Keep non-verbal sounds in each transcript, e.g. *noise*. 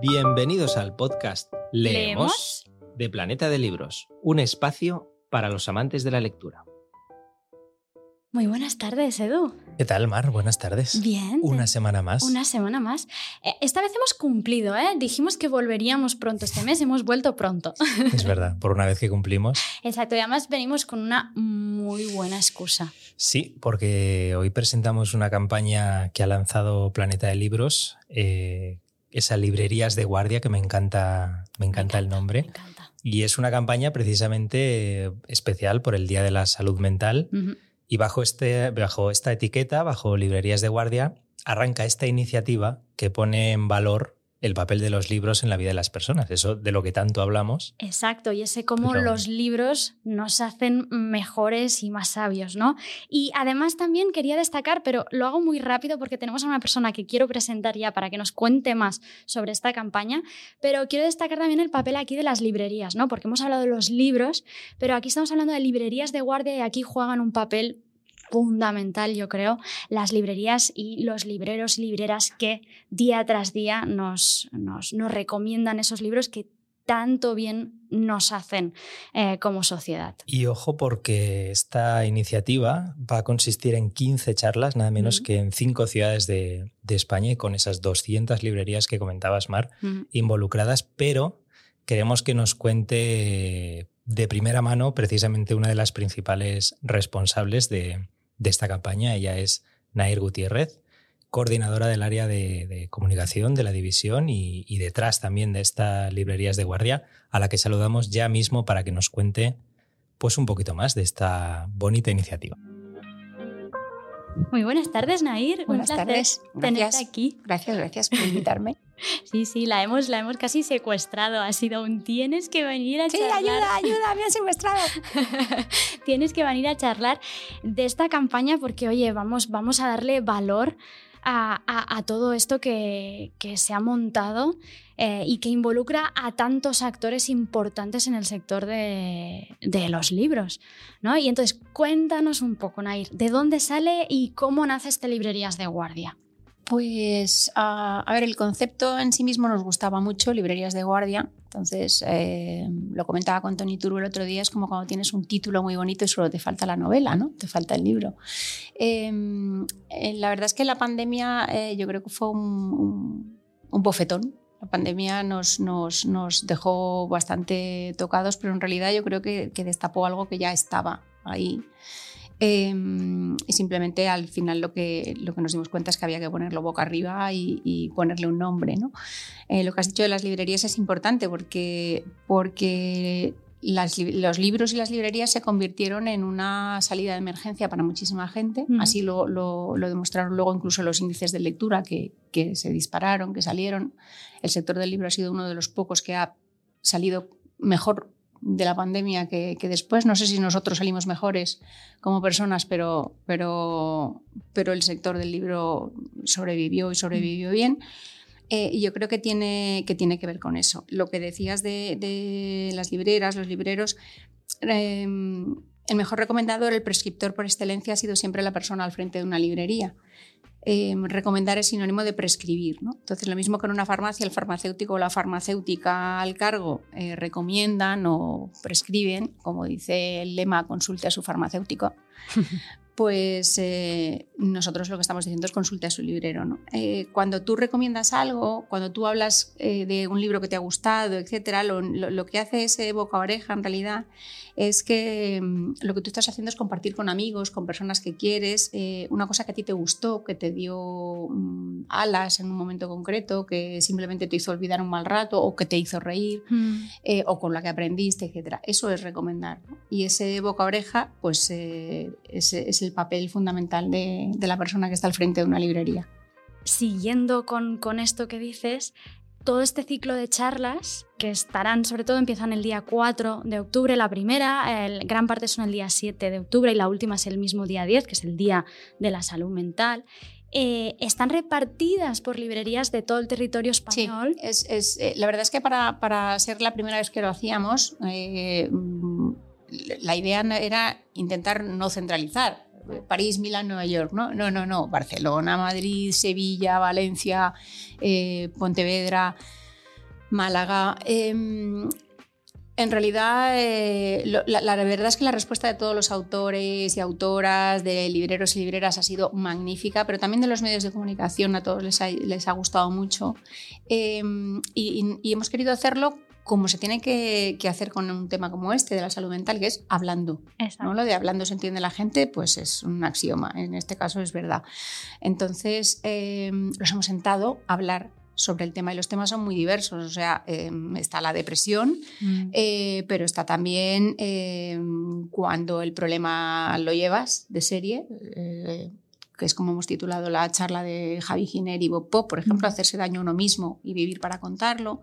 Bienvenidos al podcast Leemos, ¿Leemos? de Planeta de Libros, un espacio para los amantes de la lectura. Muy buenas tardes, Edu. ¿Qué tal, Mar? Buenas tardes. Bien. Una semana más. Una semana más. Eh, Esta vez hemos cumplido, ¿eh? Dijimos que volveríamos pronto este mes, hemos vuelto pronto. *laughs* Es verdad, por una vez que cumplimos. Exacto, y además venimos con una muy buena excusa. Sí, porque hoy presentamos una campaña que ha lanzado Planeta de Libros, eh, esa librerías de guardia que me encanta, me encanta el nombre. Me encanta. Y es una campaña precisamente especial por el Día de la Salud Mental. Y bajo, este, bajo esta etiqueta, bajo Librerías de Guardia, arranca esta iniciativa que pone en valor el papel de los libros en la vida de las personas. Eso de lo que tanto hablamos. Exacto, y ese cómo Pero- los libros nos hacen mejores y más sabios, ¿no? Y además también quería destacar, pero lo hago muy rápido porque tenemos a una persona que quiero presentar ya para que nos cuente más sobre esta campaña, pero quiero destacar también el papel aquí de las librerías, ¿no? Porque hemos hablado de los libros, pero aquí estamos hablando de librerías de guardia y aquí juegan un papel fundamental, yo creo, las librerías y los libreros y libreras que día tras día nos, nos, nos recomiendan esos libros que tanto bien nos hacen eh, como sociedad. Y ojo porque esta iniciativa va a consistir en 15 charlas, nada menos que en cinco ciudades de, de España y con esas 200 librerías que comentabas, Mar, involucradas, pero queremos que nos cuente de primera mano precisamente una de las principales responsables de, de esta campaña. Ella es Nair Gutiérrez, coordinadora del área de, de comunicación de la división y, y detrás también de estas librerías de guardia, a la que saludamos ya mismo para que nos cuente pues un poquito más de esta bonita iniciativa. Muy buenas tardes, Nair. Buenas Un placer tardes. tenerte Gracias. aquí. Gracias, gracias por invitarme. Sí, sí, la hemos, la hemos casi secuestrado. Ha sido un tienes que venir a Sí, charlar. ayuda, ayuda, me han secuestrado. *laughs* Tienes que venir a charlar de esta campaña porque, oye, vamos, vamos a darle valor a, a- a todo esto que, que se ha montado eh, y que involucra a tantos actores importantes en el sector de, de los libros. ¿no? Y entonces, cuéntanos un poco, Nair, ¿de dónde sale y cómo nace este Librerías de Guardia? Pues, ah, a ver, el concepto en sí mismo nos gustaba mucho, librerías de guardia. Entonces, eh, lo comentaba con Tony Turbo el otro día, es como cuando tienes un título muy bonito y solo te falta la novela, ¿no? Te falta el libro. Eh, eh, la verdad es que la pandemia eh, yo creo que fue un, un- un bofetón. La pandemia nos, nos- nos dejó bastante tocados, pero en realidad yo creo que, que destapó algo que ya estaba ahí. Eh, y simplemente al final lo que, lo que nos dimos cuenta es que había que ponerlo boca arriba y, y ponerle un nombre. ¿no? Eh, lo que has dicho de las librerías es importante porque, porque las los libros y las librerías se convirtieron en una salida de emergencia para muchísima gente. Así lo, lo- lo demostraron luego incluso los índices de lectura que, que se dispararon, que salieron. El sector del libro ha sido uno de los pocos que ha salido mejor de la pandemia que, que después. No sé si nosotros salimos mejores como personas, pero, pero, pero el sector del libro sobrevivió y sobrevivió bien. Eh, y yo creo que tiene, que tiene que ver con eso. Lo que decías de, de las libreras, los libreros, eh, el mejor recomendador, el prescriptor por excelencia ha sido siempre la persona al frente de una librería. Eh, recomendar es sinónimo de prescribir. ¿no? Entonces, lo mismo que en una farmacia, el farmacéutico o la farmacéutica al cargo eh, recomiendan o prescriben, como dice el lema, consulte a su farmacéutico, *laughs* pues eh, nosotros lo que estamos diciendo es consulte a su librero. ¿no? Eh, cuando tú recomiendas algo, cuando tú hablas de un libro que te ha gustado, etcétera, lo, lo- lo que hace ese boca a oreja en realidad es que mm, lo que tú estás haciendo es compartir con amigos, con personas que quieres, eh, una cosa que a ti te gustó, que te dio mm, alas en un momento concreto, que simplemente te hizo olvidar un mal rato o que te hizo reír eh, o con la que aprendiste, etcétera. Eso es recomendar. ¿no? Y ese boca a oreja, pues eh, es el papel fundamental de, de la persona que está al frente de una librería. siguiendo con, con esto que dices, todo este ciclo de charlas que estarán, sobre todo empiezan el día 4 de octubre, la primera, el, gran parte son el día 7 de octubre y la última es el mismo día 10, que es el Día de la Salud Mental. eh, están repartidas por librerías de todo el territorio español. Sí, es, es, eh, la verdad es que para, para, ser la primera vez que lo hacíamos, eh, la idea era intentar no centralizar. París, Milán, Nueva York, ¿no? No, no, no. Barcelona, Madrid, Sevilla, Valencia, eh, Pontevedra. Málaga. Em, en realidad, eh, la, verdad es que la respuesta de todos los autores y autoras, de libreros y libreras, ha sido magnífica, pero también de los medios de comunicación a todos les ha, gustado mucho. Em, y, hemos querido hacerlo como se tiene que, hacer con un tema como este de la salud mental, que es hablando. ¿no? Lo de hablando se entiende la gente, pues es un axioma. En este caso es verdad. Entonces, em, nos hemos sentado a hablar sobre el tema y los temas son muy diversos. O sea, em, está la depresión, mm. eh, pero está también em, cuando el problema lo llevas de serie. Eh, que es como hemos titulado la charla de Javi Giner y Bob Pop, por ejemplo, mm. hacerse daño a uno mismo y vivir para contarlo.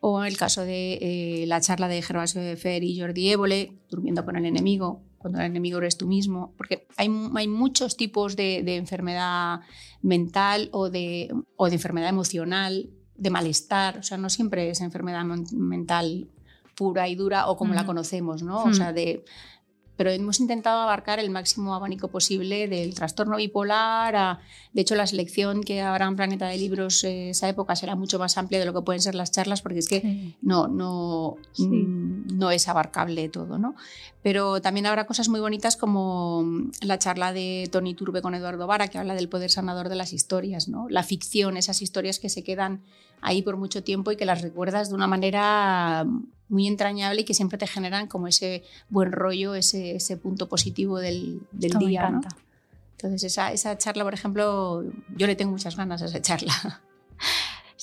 O el caso de eh, la charla de Gervasio de Fer y Jordi Évole, durmiendo con el enemigo, cuando el enemigo eres tú mismo, porque hay, hay muchos tipos de, enfermedad mental o de, o de enfermedad emocional, de malestar, o sea, no siempre es enfermedad mental pura y dura o como la conocemos, ¿no? O sea, de pero hemos intentado abarcar el máximo abanico posible del trastorno bipolar. de hecho, la selección que habrá en Planeta de Libros eh, esa época será mucho más amplia de lo que pueden ser las charlas, porque es que no, no, mm, no es abarcable todo. ¿no? Pero también habrá cosas muy bonitas como la charla de Tony Turbe con Eduardo Vara, que habla del poder sanador de las historias, ¿no? la ficción, esas historias que se quedan ahí por mucho tiempo y que las recuerdas de una manera muy entrañable y que siempre te generan como ese buen rollo, ese, ese punto positivo del, del día. ¿no? Entonces, esa, esa charla, por ejemplo, yo le tengo muchas ganas a esa charla. *laughs*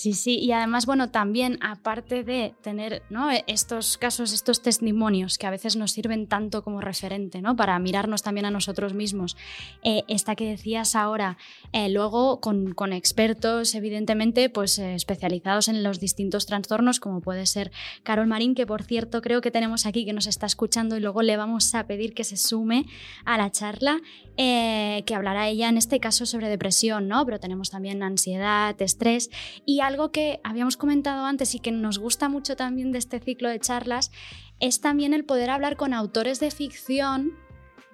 Sí, sí, y además, bueno, también aparte de tener. E, estos casos, estos testimonios que a veces nos sirven tanto como referente, ¿no? Para mirarnos también a nosotros mismos, eh, esta que decías ahora, eh, luego con, con, expertos, evidentemente, pues eh, especializados en los distintos trastornos, como puede ser Carol Marín, que por cierto creo que tenemos aquí, que nos está escuchando y luego le vamos a pedir que se sume a la charla, que hablará ella en este caso sobre depresión, ¿no? Pero tenemos también ansiedad, estrés y algo que habíamos comentado antes y que nos gusta mucho también de este ciclo de charlas es también el poder hablar con autores de ficción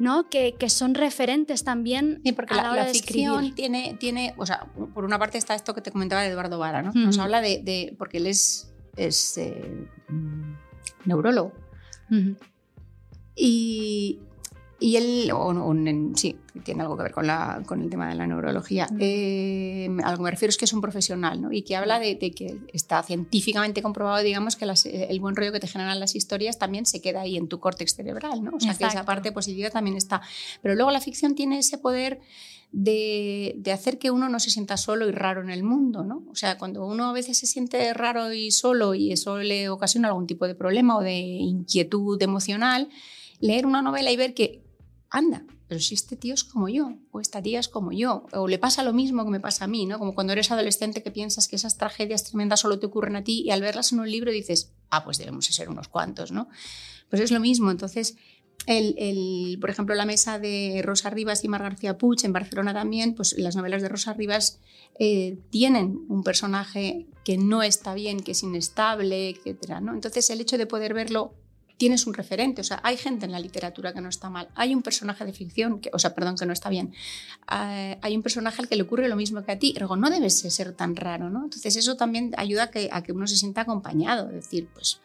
¿no? Que, que, son referentes también porque a la, hora ficción tiene, tiene, o sea, por una parte está esto que te comentaba de Eduardo Vara, ¿no? Nos habla de, porque él es, es eh, neurólogo. Y, y él, o, sí, tiene algo que ver con, la, con el tema de la neurología. Eh, a lo que me refiero es que es un profesional ¿no? y que habla de, que está científicamente comprobado, digamos, que el buen rollo que te generan las historias también se queda ahí en tu córtex cerebral, ¿no? O sea, que esa parte positiva también está. Pero luego la ficción tiene ese poder de, de, hacer que uno no se sienta solo y raro en el mundo, ¿no? O sea, cuando uno a veces se siente raro y solo y eso le ocasiona algún tipo de problema o de inquietud emocional, leer una novela y ver que anda, pero si este tío es como yo, o esta tía es como yo, o le pasa lo mismo que me pasa a mí, ¿no? Como cuando eres adolescente que piensas que esas tragedias tremendas solo te ocurren a ti y al verlas en un libro dices, ah, pues debemos ser unos cuantos, ¿no? Pues es lo mismo, entonces... El, por ejemplo, la mesa de Rosa Rivas y Mar García Puig en Barcelona también, pues las novelas de Rosa Rivas eh, tienen un personaje que no está bien, que es inestable, etc. ¿no? Entonces, el hecho de poder verlo tienes un referente. O sea, hay gente en la literatura que no está mal. Hay un personaje de ficción, o sea, perdón, que no está bien. Ah, hay un personaje al que le ocurre lo mismo que a ti. Luego, no debes ser tan raro, ¿no? Entonces, eso también ayuda a que, a que uno se sienta acompañado. Es decir, pues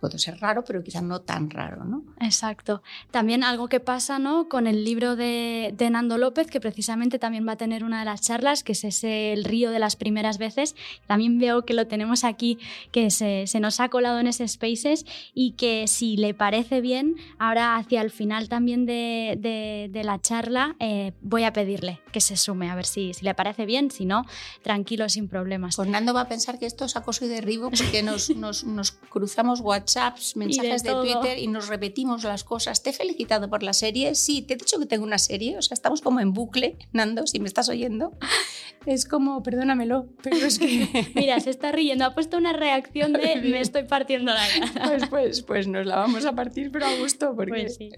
puede ser raro, pero quizás no tan raro, ¿no? Exacto. También algo que pasa, ¿no? Con el libro de, Nando López, que precisamente también va a tener una de las charlas, que es ese El río de las primeras veces. También veo que lo tenemos aquí, que se, nos ha colado en ese Spaces y que si le parece bien, ahora hacia el final también de, la charla eh, voy a pedirle que se sume, a ver si, si le parece bien, si no, tranquilo, sin problemas. Pues Nando va a pensar que esto es acoso y derribo porque nos, nos, nos cruzamos WhatsApp WhatsApps, mensajes de, Twitter y nos repetimos las cosas. Te he felicitado por la serie. Sí, te he dicho que tengo una serie. O sea, estamos como en bucle, Nando, si me estás oyendo. Es como, perdónamelo, pero es que... *laughs* Mira, se está riendo. Ha puesto una reacción de me *laughs* estoy partiendo la cara. Pues, pues, pues nos la vamos a partir, pero a gusto, porque... Pues sí.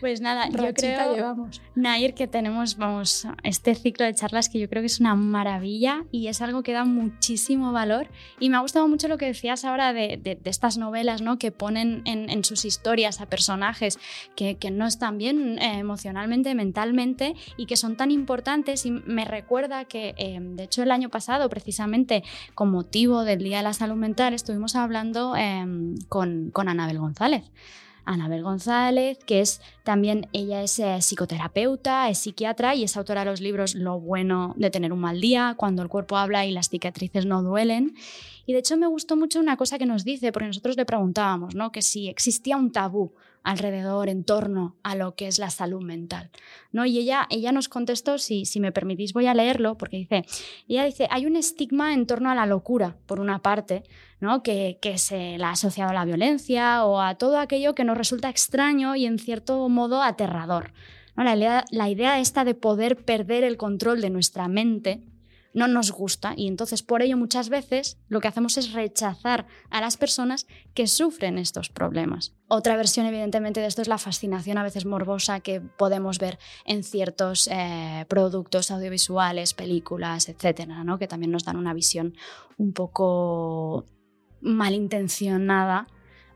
Pues nada, yo creo, llevamos. Nair, que tenemos, vamos, este ciclo de charlas que yo creo que es una maravilla y es algo que da muchísimo valor. Y me ha gustado mucho lo que decías ahora de, de- de estas novelas, ¿no? Que ponen en, sus historias a personajes que, no están bien eh, emocionalmente, mentalmente y que son tan importantes. Y me recuerda que, eh, de hecho, el año pasado, precisamente con motivo del Día de la Salud Mental, estuvimos hablando con, con Anabel González. Anabel González, que es también, ella es eh, psicoterapeuta, es psiquiatra y es autora de los libros Lo bueno de tener un mal día, Cuando el cuerpo habla y las cicatrices no duelen. Y de hecho me gustó mucho una cosa que nos dice, porque nosotros le preguntábamos, ¿no? Que si existía un tabú alrededor, en torno a lo que es la salud mental, ¿no? Y ella, ella nos contestó, si, si me permitís voy a leerlo, porque dice, ella dice, hay un estigma en torno a la locura, por una parte, ¿no? que, que se la ha asociado a la violencia o a todo aquello que nos resulta extraño y en cierto modo aterrador. ¿no? La, idea, la idea esta de poder perder el control de nuestra mente no nos gusta y entonces por ello muchas veces lo que hacemos es rechazar a las personas que sufren estos problemas. Otra versión evidentemente de esto es la fascinación a veces morbosa que podemos ver en ciertos eh, productos audiovisuales, películas, etcétera, ¿no? que también nos dan una visión un poco malintencionada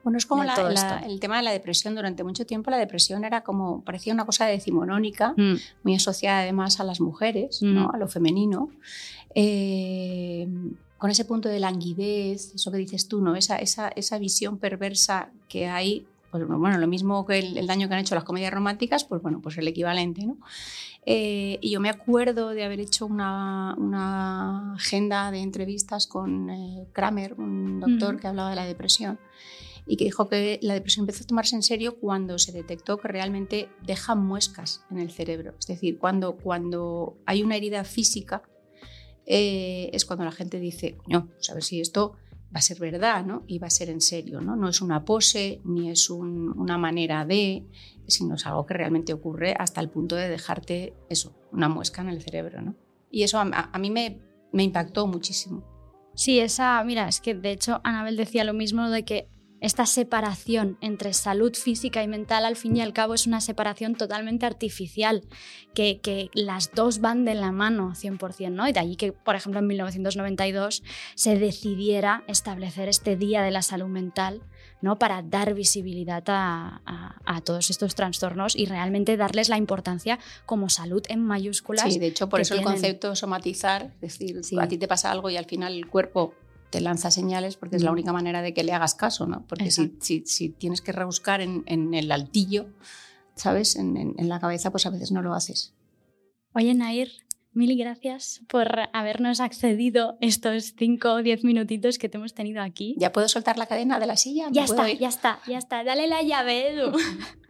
Bueno, es como la- la- el tema de la depresión. Durante mucho tiempo la depresión era como, parecía una cosa decimonónica, Mm, muy asociada además a las mujeres, Mm. ¿no? a lo femenino. Eh, con ese punto de languidez, eso que dices tú, ¿no? esa, esa, esa visión perversa que hay, pues, bueno, lo mismo que el, el daño que han hecho las comedias románticas, pues bueno, pues el equivalente. ¿no? Eh, y yo me acuerdo de haber hecho una, una agenda de entrevistas con eh, Kramer, un doctor Ujú. que hablaba de la depresión y que dijo que la depresión empezó a tomarse en serio cuando se detectó que realmente deja muescas en el cerebro. Es decir, cuando, cuando hay una herida física, eh, es cuando la gente dice, coño, pues a ver si esto va a ser verdad, ¿no? Y va a ser en serio, ¿no? No es una pose, ni es un- una manera de, sino es algo que realmente ocurre hasta el punto de dejarte eso, una muesca en el cerebro, ¿no? Y eso a- a mí me, me impactó muchísimo. Sí, esa, mira, es que de hecho Anabel decía lo mismo de que esta separación entre salud física y mental al fin y al cabo es una separación totalmente artificial, que, que las dos van de la mano 100%, ¿no? Y de allí que, por ejemplo, en 1992 se decidiera establecer este Día de la Salud Mental, ¿no? Para dar visibilidad a, a- a todos estos trastornos y realmente darles la importancia como salud en mayúsculas. Sí, de hecho, por eso el concepto somatizar, es decir, Sí. a ti te pasa algo y al final el cuerpo te lanza señales porque es la única manera de que le hagas caso, ¿no? Porque si, si, si tienes que rebuscar en, en el altillo, ¿sabes? En, en- en la cabeza, pues a veces no lo haces. Oye, Nair, mil gracias por habernos accedido estos 5 o 10 minutitos que te hemos tenido aquí. ¿Ya puedo soltar la cadena de la silla? ¿Me Ya está, ya está, ya está. Dale la llave, Edu. *laughs*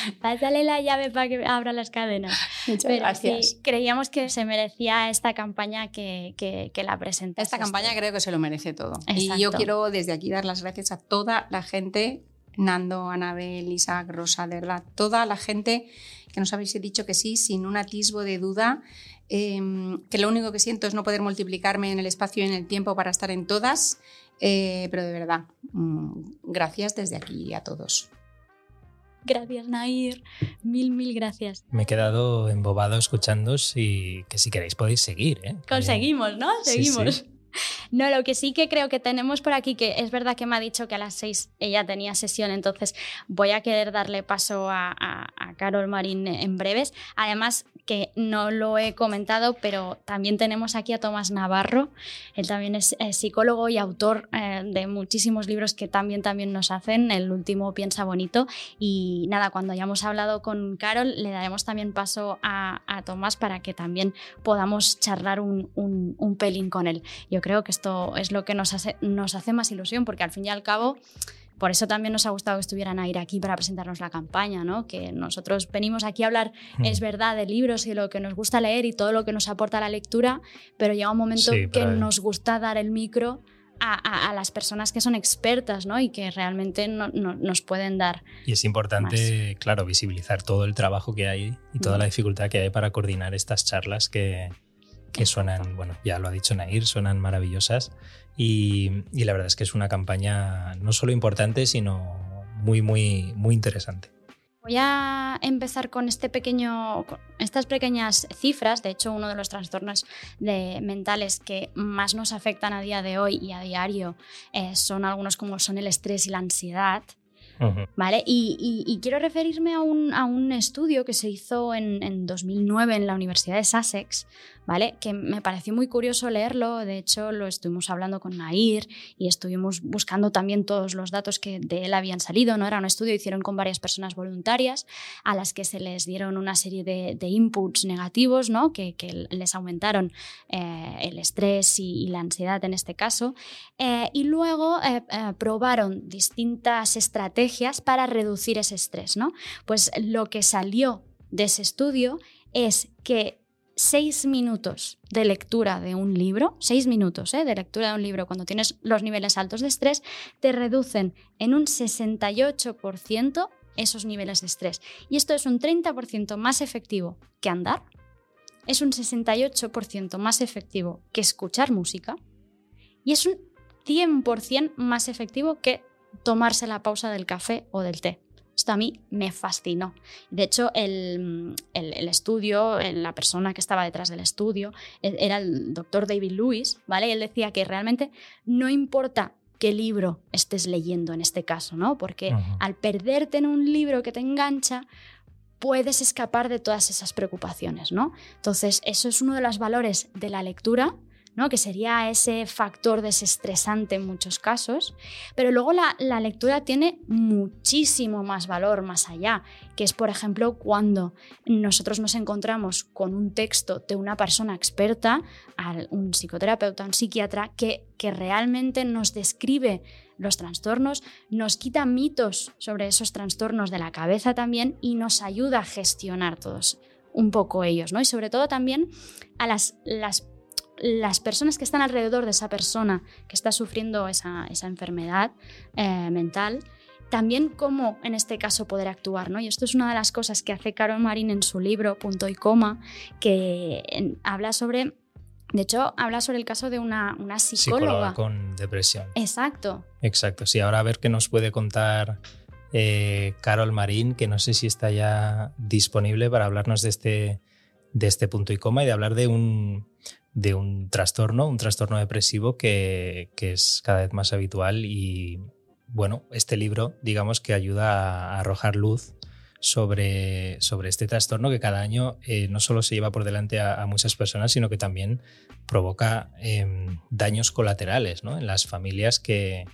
*laughs* Pásale la llave para que abra las cadenas. Muchas Pero gracias. sí, creíamos que se merecía esta campaña que, que, que la presentaste. Esta campaña creo que se lo merece todo. Y yo quiero desde aquí dar las gracias a toda la gente, Nando, Anabel, Isaac, Rosa, de verdad, toda la gente que nos habéis dicho que sí, sin un atisbo de duda, eh, que lo único que siento es no poder multiplicarme en el espacio y en el tiempo para estar en todas, eh, pero de verdad, mm, gracias desde aquí a todos. Gracias, Nair. Mil, mil gracias. Me he quedado embobado escuchándos y que si queréis podéis seguir. ¿eh? Conseguimos, ¿no? Sí, Seguimos. sí. No, lo que sí que creo que tenemos por aquí, que es verdad que me ha dicho que a las seis ella tenía sesión, entonces voy a querer darle paso a, Carol Marín en breves. Además, que no lo he comentado, pero también tenemos aquí a Tomás Navarro. Él también es psicólogo y autor eh, de muchísimos libros que también, también nos hacen. El último, Piensa Bonito. Y nada, cuando hayamos hablado con Carol, le daremos también paso a, Tomás para que también podamos charlar un, pelín con él. Creo que esto es lo que nos hace, nos hace más ilusión, porque al fin y al cabo, por eso también nos ha gustado que estuvieran a ir aquí para presentarnos la campaña, ¿no? Que nosotros venimos aquí a hablar, Mm. es verdad, de libros y lo que nos gusta leer y todo lo que nos aporta la lectura, pero llega un momento Sí, que nos gusta dar el micro a, a- a las personas que son expertas, ¿no? Y que realmente no- no- nos pueden dar. Y es importante, claro, visibilizar todo el trabajo que hay y toda Mm. la dificultad que hay para coordinar estas charlas que, que suenan, bueno, ya lo ha dicho Nair, suenan maravillosas. Y, y la verdad es que es una campaña no solo importante, sino muy, muy, muy interesante. Voy a empezar con este pequeño, estas pequeñas cifras. De hecho, uno de los trastornos mentales que más nos afectan a día de hoy y a diario eh, son algunos como son el estrés y la ansiedad. ¿Vale? Y, quiero referirme a un, a un, estudio que se hizo en, en, 2009 en la Universidad de Sussex, ¿vale? Que me pareció muy curioso leerlo, de hecho lo estuvimos hablando con Nair y estuvimos buscando también todos los datos que de él habían salido, ¿no? Era un estudio, hicieron con varias personas voluntarias a las que se les dieron una serie de, de inputs negativos, ¿no? Que, que les aumentaron eh, el estrés y, la ansiedad en este caso, eh, y luego eh, probaron distintas estrategias para reducir ese estrés, ¿no? Pues lo que salió de ese estudio es que seis minutos de lectura de un libro, seis minutos ¿eh? de lectura de un libro cuando tienes los niveles altos de estrés, te reducen en un 68% esos niveles de estrés. Y esto es un 30% más efectivo que andar, es un 68% más efectivo que escuchar música y es un 100% más efectivo que tomarse la pausa del café o del té. Esto a mí me fascinó. De hecho, el, estudio, la persona que estaba detrás del estudio, e, era el doctor David Lewis, ¿vale? Y él decía que realmente no importa qué libro estés leyendo en este caso, ¿no? Porque al perderte en un libro que te engancha, puedes escapar de todas esas preocupaciones, ¿no? Entonces, eso es uno de los valores de la lectura que sería ese factor desestresante en muchos casos, pero luego la, lectura tiene muchísimo más valor más allá, que es por ejemplo cuando nosotros nos encontramos con un texto de una persona experta, un psicoterapeuta, un psiquiatra, que, que realmente nos describe los trastornos, nos quita mitos sobre esos trastornos de la cabeza también y nos ayuda a gestionar todos un poco ellos, ¿no? Y sobre todo también a las, las las personas que están alrededor de esa persona que está sufriendo esa, enfermedad eh, mental, también cómo en este caso poder actuar. ¿no? Y esto es una de las cosas que hace Carol Marín en su libro Punto y Coma, que habla sobre de hecho, habla sobre el caso de una, una psicóloga. con depresión. Exacto. Exacto. Sí, ahora a ver qué nos puede contar eh, Carol Marín, que no sé si está ya disponible para hablarnos de este, de este punto y coma y de hablar de un, de un trastorno, un trastorno depresivo que, es cada vez más habitual y bueno, este libro digamos que ayuda a arrojar luz sobre, sobre este trastorno que cada año eh, no solo se lleva por delante a, muchas personas, sino que también provoca em, daños colaterales en las familias que,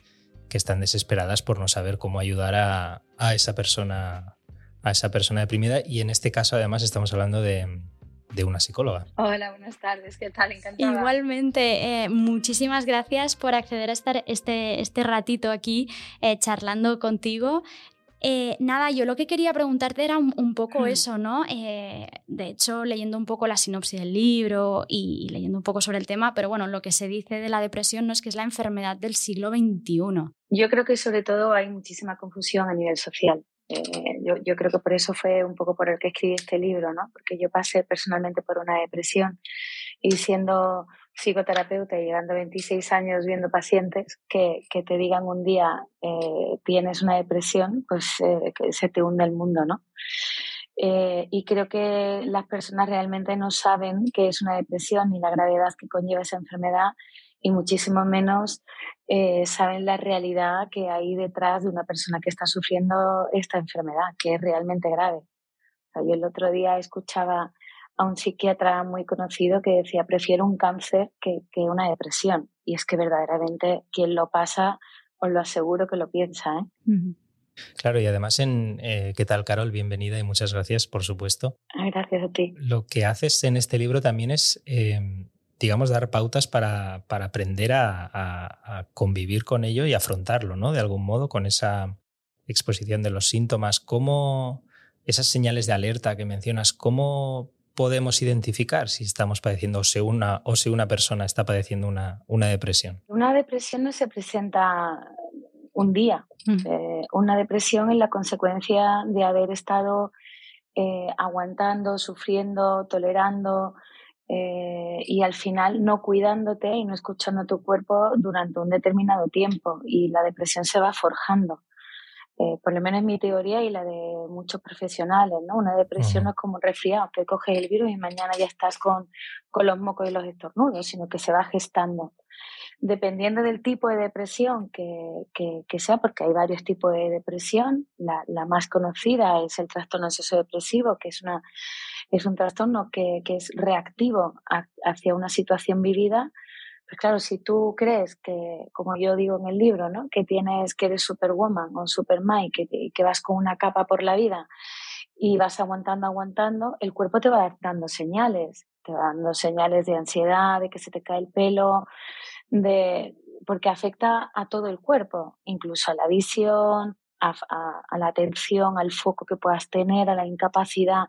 están desesperadas por no saber cómo ayudar a, a, esa persona a esa persona deprimida. Y en este caso además estamos hablando de, de una psicóloga. Hola, buenas tardes, ¿qué tal? Encantada. Igualmente, eh, muchísimas gracias por acceder a estar este, este ratito aquí eh, charlando contigo. Eh, nada, yo lo que quería preguntarte era un, poco mm. eso, ¿no? de hecho, leyendo un poco la sinopsis del libro y, leyendo un poco sobre el tema, pero bueno, lo que se dice de la depresión no es que es la enfermedad del siglo XXI. Yo creo que sobre todo hay muchísima confusión a nivel social. Eh, yo, yo, creo que por eso fue un poco por el que escribí este libro, ¿no? Porque yo pasé personalmente por una depresión y siendo psicoterapeuta y llegando a 26 años viendo pacientes que, que te digan un día eh, tienes una depresión, pues eh, que se te hunde el mundo, ¿no? Eh, y creo que las personas realmente no saben qué es una depresión ni la gravedad que conlleva esa enfermedad y muchísimo menos eh, saben la realidad que hay detrás de una persona que está sufriendo esta enfermedad, que es realmente grave. yo el otro día escuchaba a un psiquiatra muy conocido que decía, prefiero un cáncer que, una depresión. Y es que verdaderamente quien lo pasa, os lo aseguro que lo piensa. ¿eh? Claro, y además en eh, ¿Qué tal, Carol? Bienvenida y muchas gracias, por supuesto. Gracias a ti. Lo que haces en este libro también es em, digamos, dar pautas para, para aprender a, convivir con ello y afrontarlo, ¿no? De algún modo, con esa exposición de los síntomas. ¿Cómo esas señales de alerta que mencionas, cómo podemos identificar si estamos padeciendo o si una, o si una persona está padeciendo una, una depresión? Una depresión no se presenta un día. Mm. Eh, una depresión es la consecuencia de haber estado eh, aguantando, sufriendo, tolerando, eh, y al final no cuidándote y no escuchando tu cuerpo durante un determinado tiempo y la depresión se va forjando. eh, por lo menos mi teoría y la de muchos profesionales, ¿no? Una depresión no es como un resfriado, que coges el virus y mañana ya estás con, con los mocos y los estornudos, sino que se va gestando. Dependiendo del tipo de depresión que, que, sea, porque hay varios tipos de depresión, la, la más conocida es el trastorno ansioso depresivo, que es, una, es un trastorno que, que es reactivo hacia una situación vivida pues claro, si tú crees que, como yo digo en el libro, ¿no? que tienes que eres superwoman o superman y que, que vas con una capa por la vida y vas aguantando, aguantando, el cuerpo te va dando señales, te va dando señales de ansiedad, de que se te cae el pelo, de porque afecta a todo el cuerpo, incluso a la visión, a, la atención, al foco que puedas tener, a la incapacidad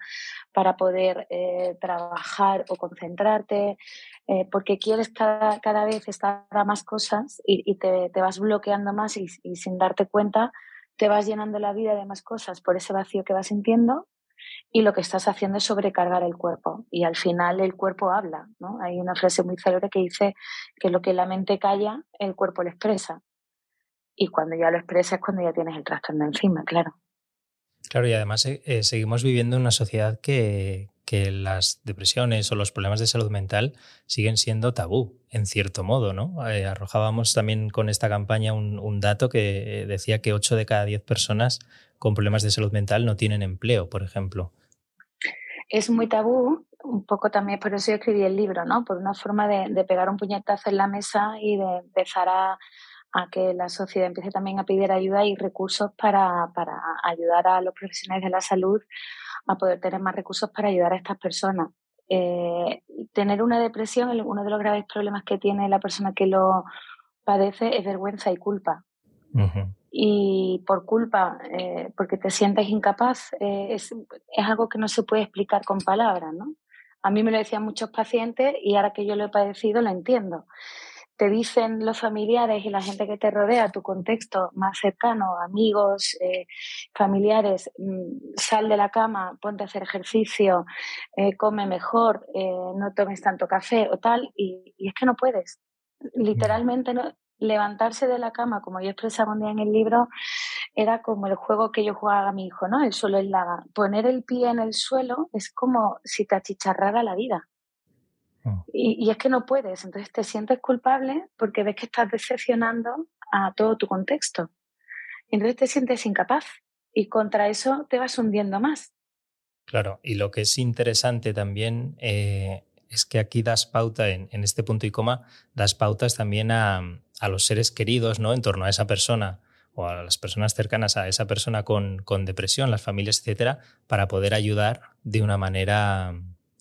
para poder eh, trabajar o concentrarte, eh, porque quieres cada, cada, vez estar a más cosas y, te, te, vas bloqueando más y, sin darte cuenta te vas llenando la vida de más cosas por ese vacío que vas sintiendo y lo que estás haciendo es sobrecargar el cuerpo y al final el cuerpo habla, ¿no? Hay una frase muy célebre que dice que lo que la mente calla, el cuerpo lo expresa. Y cuando ya lo expresas es cuando ya tienes el trastorno encima, claro. Claro, y además eh, eh, seguimos viviendo en una sociedad que, que, las depresiones o los problemas de salud mental siguen siendo tabú, en cierto modo, ¿no? Eh, arrojábamos también con esta campaña un, un, dato que decía que 8 de cada 10 personas con problemas de salud mental no tienen empleo, por ejemplo. Es muy tabú, un poco también por eso yo escribí el libro, ¿no? Por una forma de, de pegar un puñetazo en la mesa y de empezar a, a que la sociedad empiece también a pedir ayuda y recursos para, para ayudar a los profesionales de la salud a poder tener más recursos para ayudar a estas personas. Eh, tener una depresión, uno de los graves problemas que tiene la persona que lo padece es vergüenza y culpa. Y por culpa, eh, porque te sientes incapaz, eh, es, es, algo que no se puede explicar con palabras, ¿no? A mí me lo decían muchos pacientes y ahora que yo lo he padecido lo entiendo te dicen los familiares y la gente que te rodea, tu contexto más cercano, amigos, eh, familiares, mm, sal de la cama, ponte a hacer ejercicio, eh, come mejor, eh, no tomes tanto café o tal, y, es que no puedes. Literalmente no, levantarse de la cama, como yo expresaba un día en el libro, era como el juego que yo jugaba a mi hijo, ¿no? El suelo es lava. Poner el pie en el suelo es como si te achicharrara la vida. Mm. Y, es que no puedes, entonces te sientes culpable porque ves que estás decepcionando a todo tu contexto. Y entonces te sientes incapaz y contra eso te vas hundiendo más. Claro, y lo que es interesante también eh, es que aquí das pauta, en, este punto y coma, das pautas también a, a, los seres queridos, ¿no? En torno a esa persona o a las personas cercanas a esa persona con, con depresión, las familias, etcétera, para poder ayudar de una manera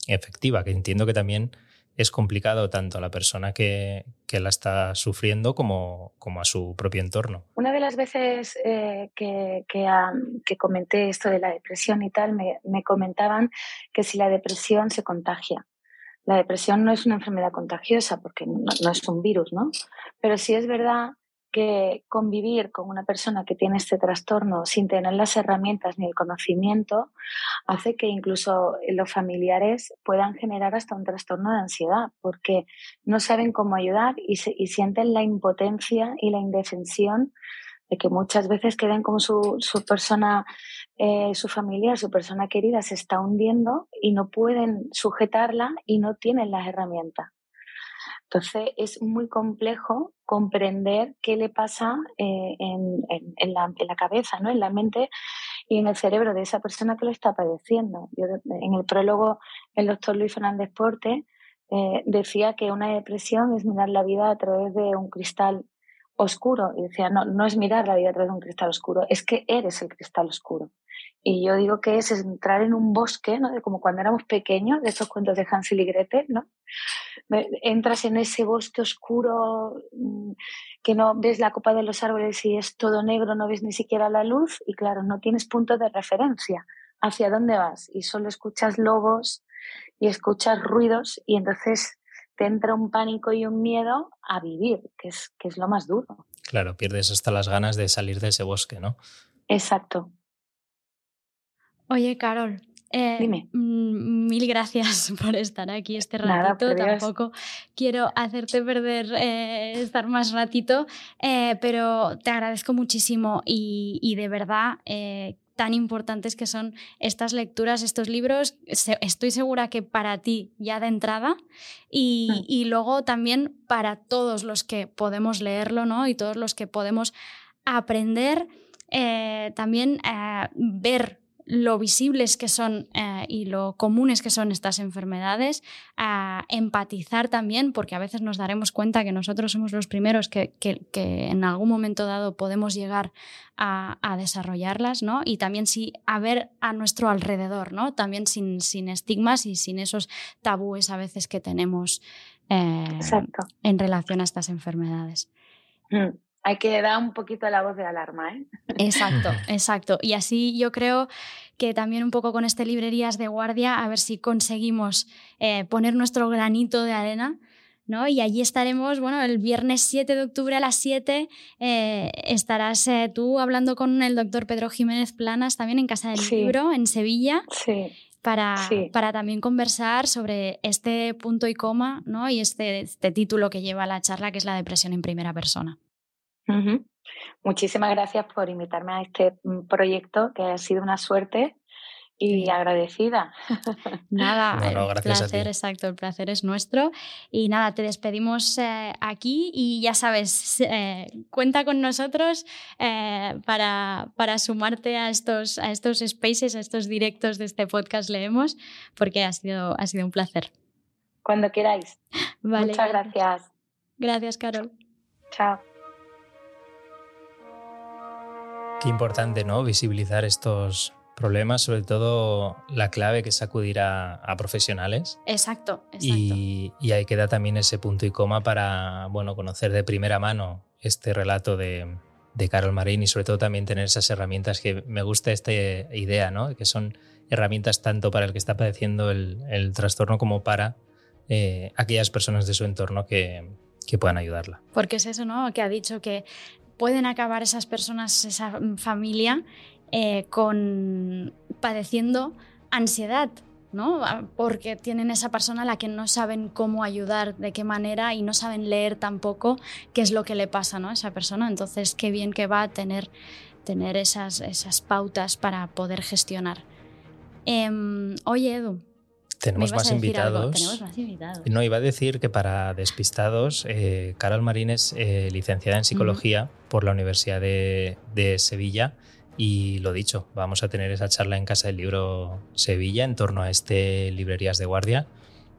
efectiva, que entiendo que también es complicado tanto a la persona que, la está sufriendo como, como, a su propio entorno. Una de las veces eh, que, que, comenté esto de la depresión y tal, me, comentaban que si la depresión se contagia. La depresión no es una enfermedad contagiosa porque no, no es un virus, ¿no? Pero sí es verdad convivir con una persona que tiene este trastorno sin tener las herramientas ni el conocimiento hace que incluso los familiares puedan generar hasta un trastorno de ansiedad porque no saben cómo ayudar y, sienten la impotencia y la indefensión de que muchas veces queden como su, persona, eh, su familia, su persona querida se está hundiendo y no pueden sujetarla y no tienen las herramientas. Entonces es muy complejo comprender qué le pasa eh, en, la, cabeza, ¿no? en la mente y en el cerebro de esa persona que lo está padeciendo. en el prólogo, el doctor Luis Fernández Porte eh, decía que una depresión es mirar la vida a través de un cristal oscuro. Y decía, no, no es mirar la vida a través de un cristal oscuro, es que eres el cristal oscuro. Y yo digo que es entrar en un bosque, ¿no? De como cuando éramos pequeños, de estos cuentos de Hansel y Gretel, ¿no? Entras en ese bosque oscuro mm, que no ves la copa de los árboles y es todo negro, no ves ni siquiera la luz y claro, no tienes punto de referencia hacia dónde vas y solo escuchas lobos y escuchas ruidos y entonces te entra un pánico y un miedo a vivir, que es, que es lo más duro. Claro, pierdes hasta las ganas de salir de ese bosque, ¿no? Exacto. Oye, Carol, Eh, Dime. mm, Mil gracias *laughs* por estar aquí este ratito. Nada. Tampoco quiero hacerte perder eh, estar más ratito, eh, pero te agradezco muchísimo y, y de verdad tan importantes que son estas lecturas, estos libros. Estoy segura que para ti ya de entrada y, Mm. y luego también para todos los que podemos leerlo, ¿no? Y todos los que podemos aprender, eh, también eh, ver lo visibles que son eh, y lo comunes que son estas enfermedades, a empatizar también, porque a veces nos daremos cuenta que nosotros somos los primeros que, que- que en algún momento dado podemos llegar a, a desarrollarlas, ¿no? Y también sí a ver a nuestro alrededor, ¿no? También sin, sin estigmas y sin esos tabúes a veces que tenemos eh, en relación a estas enfermedades. Mm. Hay que dar un poquito la voz de alarma, ¿eh? Exacto, *laughs* exacto. Y así yo creo que también un poco con este librerías de guardia, a ver si conseguimos eh, poner nuestro granito de arena. ¿No? Y allí estaremos, bueno, el viernes 7 de octubre a las 7 eh, estarás eh, tú hablando con el doctor Pedro Jiménez Planas también en Casa del Sí. Libro, en Sevilla, Sí. para, Sí. para también conversar sobre este punto y coma ¿no? y este, este título que lleva la charla, que es la depresión en primera persona. Muchísimas gracias por invitarme a este mm, proyecto, que ha sido una suerte y Sí. agradecida. *laughs* Nada, No, no, el gracias a placer, ti. exacto, el placer es nuestro. Y nada, te despedimos eh, aquí y ya sabes, eh, cuenta con nosotros eh, para, para sumarte a estos, a estos spaces, a estos directos de este podcast Leemos, porque ha sido, ha sido un placer. Cuando queráis. Vale, Muchas gracias. Gracias, Carol. Chao. Qué importante, ¿no? Visibilizar estos problemas, sobre todo la clave que es acudir a, a profesionales. Exacto, exacto. Y, y ahí queda también ese punto y coma para bueno, conocer de primera mano este relato de, de Carol Marín y sobre todo también tener esas herramientas que me gusta esta idea, ¿no? que son herramientas tanto para el que está padeciendo el, el trastorno como para eh, aquellas personas de su entorno que, que puedan ayudarla. Porque es eso, ¿no? Que ha dicho que pueden acabar esas personas, esa familia, eh, con padeciendo ansiedad, ¿no? Porque tienen esa persona a la que no saben cómo ayudar, de qué manera y no saben leer tampoco qué es lo que le pasa, ¿no? A esa persona. Entonces, qué bien que va a tener, tener esas, esas pautas para poder gestionar. Em, oye, Edu. Tenemos ¿me ibas más invitados. Tenemos más invitados. No, iba a decir que para despistados, eh, Carol Marín es eh, licenciada en psicología por la Universidad de, de Sevilla y lo dicho, vamos a tener esa charla en Casa del Libro Sevilla en torno a este Librerías de Guardia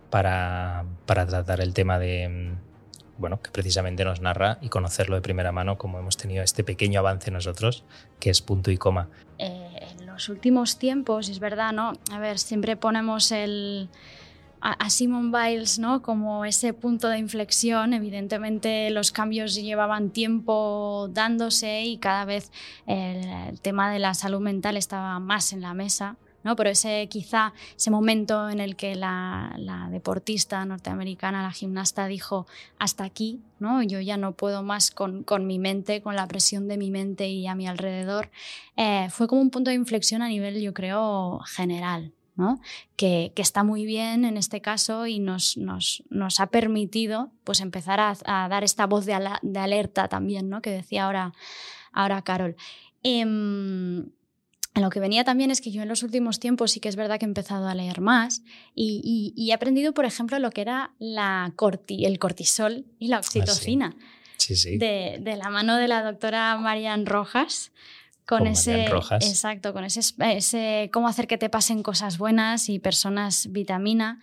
para, para tratar el tema de, mm, bueno, que precisamente nos narra y conocerlo de primera mano como hemos tenido este pequeño avance nosotros, que es punto y coma. eh, los últimos tiempos, es verdad, ¿no? A ver, siempre ponemos el, a, Simon Biles ¿no? como ese punto de inflexión. Evidentemente los cambios llevaban tiempo dándose y cada vez el tema de la salud mental estaba más en la mesa. ¿No? Pero ese quizá ese momento en el que la, deportista norteamericana, la gimnasta, dijo hasta aquí, ¿no? yo ya no puedo más con, con mi mente, con la presión de mi mente y a mi alrededor, eh, fue como un punto de inflexión a nivel, yo creo, general. ¿no? Que, que, está muy bien en este caso y nos, nos, nos ha permitido pues, empezar a, dar esta voz de, ala, de alerta también, ¿no? que decía ahora, ahora Carol. Eh, lo que venía también es que yo en los últimos tiempos sí que es verdad que he empezado a leer más y, y, y he aprendido, por ejemplo, lo que era la corti, el cortisol y la oxitocina. Ah, sí. Sí, sí. De, de, la mano de la doctora Marian Rojas. Con, con ese, Marian Rojas. exacto, con ese, ese cómo hacer que te pasen cosas buenas y personas vitamina.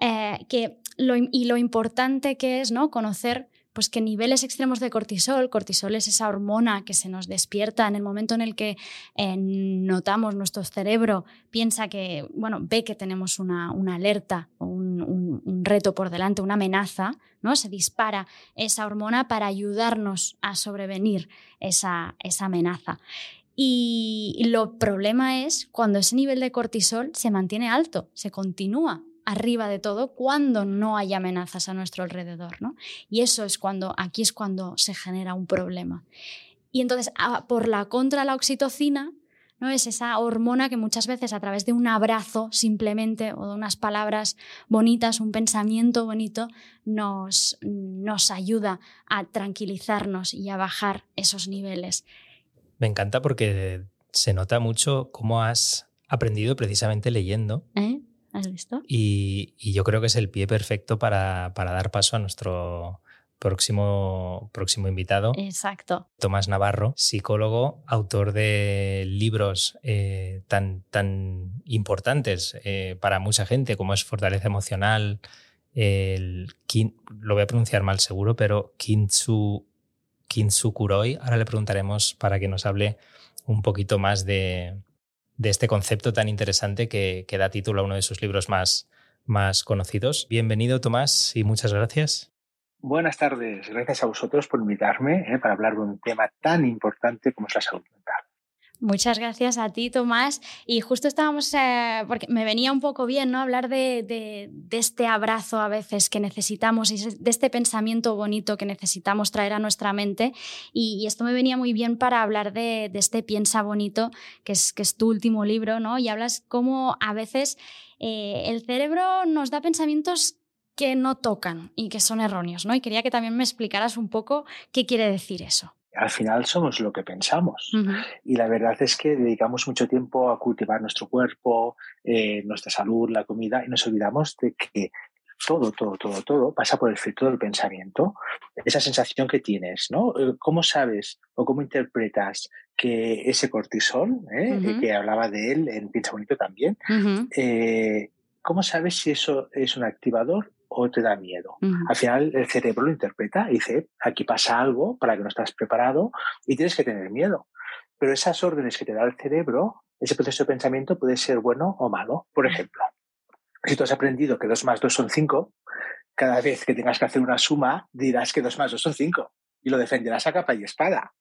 Eh, que lo, y lo importante que es ¿no? conocer pues que niveles extremos de cortisol, cortisol es esa hormona que se nos despierta en el momento en el que eh, notamos nuestro cerebro, piensa que, bueno, ve que tenemos una, una alerta o un, un, reto por delante, una amenaza, ¿no? Se dispara esa hormona para ayudarnos a sobrevenir esa, esa amenaza. Y lo problema es cuando ese nivel de cortisol se mantiene alto, se continúa arriba de todo cuando no hay amenazas a nuestro alrededor, ¿no? Y eso es cuando, aquí es cuando se genera un problema. Y entonces, por la contra la oxitocina, ¿no? Es esa hormona que muchas veces a través de un abrazo simplemente o de unas palabras bonitas, un pensamiento bonito, nos, nos ayuda a tranquilizarnos y a bajar esos niveles. Me encanta porque se nota mucho cómo has aprendido precisamente leyendo. ¿Eh? ¿Has visto? Y, yo creo que es el pie perfecto para, para dar paso a nuestro próximo, próximo invitado. Exacto. Tomás Navarro, psicólogo, autor de libros eh, tan, tan importantes eh, para mucha gente como es Fortaleza Emocional, el, lo voy a pronunciar mal seguro, pero Kintsu, Kuroi. Ahora le preguntaremos para que nos hable un poquito más de, de este concepto tan interesante que, que, da título a uno de sus libros más, más conocidos. Bienvenido, Tomás, y muchas gracias. Buenas tardes, gracias a vosotros por invitarme eh, para hablar de un tema tan importante como es la salud. Muchas gracias a ti, Tomás. Y justo estábamos, eh, porque me venía un poco bien, ¿no? Hablar de, este abrazo a veces que necesitamos y de este pensamiento bonito que necesitamos traer a nuestra mente. Y, esto me venía muy bien para hablar de, de, este Piensa Bonito, que es, que tu último libro, ¿no? Y hablas cómo a veces eh, el cerebro nos da pensamientos que no tocan y que son erróneos, ¿no? Y quería que también me explicaras un poco qué quiere decir eso. Al final somos lo que pensamos y la verdad es que dedicamos mucho tiempo a cultivar nuestro cuerpo, eh, nuestra salud, la comida y nos olvidamos de que todo, todo, todo, todo pasa por el filtro del pensamiento. Esa sensación que tienes, ¿no? Eh, ¿Cómo sabes o cómo interpretas que ese cortisol, eh, que hablaba de él en Piensa Bonito también, ¿cómo sabes si eso es un activador o te da miedo. Al final el cerebro lo interpreta y dice, aquí pasa algo para que no estás preparado y tienes que tener miedo. Pero esas órdenes que te da el cerebro, ese proceso de pensamiento puede ser bueno o malo. Por ejemplo, si tú has aprendido que 2 más 2 son 5, cada vez que tengas que hacer una suma dirás que 2 más 2 son 5 y lo defenderás a capa y espada.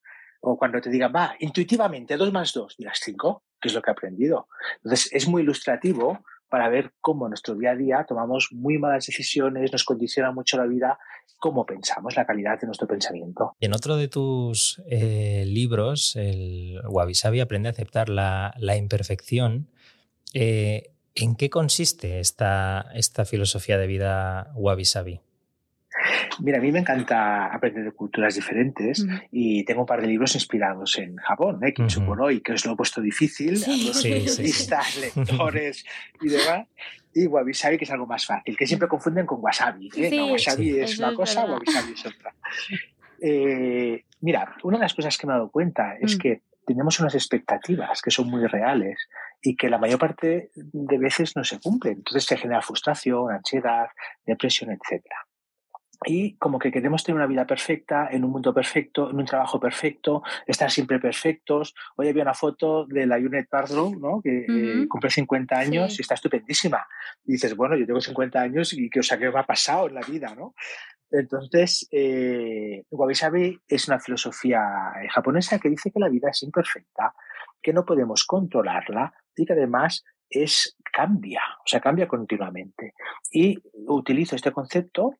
O cuando te digan, va, intuitivamente 2 más 2, dirás 5, que es lo que he aprendido. Entonces es muy ilustrativo para ver cómo nuestro día a día tomamos muy malas decisiones, nos condiciona mucho la vida, cómo pensamos, la calidad de nuestro pensamiento. En otro de tus eh, libros, el Wabi Sabi aprende a aceptar la, imperfección. Eh, ¿En qué consiste esta, esta filosofía de vida Wabi Sabi? Mira, a mí me encanta aprender de culturas diferentes y tengo un par de libros inspirados en Japón, ¿eh? hoy, que os lo he puesto difícil sí. a los *laughs* lectores y demás. Y wabi sabi, que es algo más fácil, que siempre confunden con wasabi. ¿eh? wasabi es una cosa, wabi sabi es otra. Eh, mira, una de las cosas que me he dado cuenta es mm. que tenemos unas expectativas que son muy reales y que la mayor parte de veces no se cumplen. Entonces se genera frustración, ansiedad, depresión, etcétera y como que queremos tener una vida perfecta, en un mundo perfecto, en un trabajo perfecto, estar siempre perfectos. Hoy había una foto de la Junet Pardro, ¿no? que eh, cumple 50 años y está estupendísima. Y dices, bueno, yo tengo 50 años y que, o sea, ¿qué me ha pasado en la vida? ¿no? Entonces, eh, Wabi Sabi es una filosofía eh, japonesa que dice que la vida es imperfecta, que no podemos controlarla y que además es cambia, o sea, cambia continuamente. Y utilizo este concepto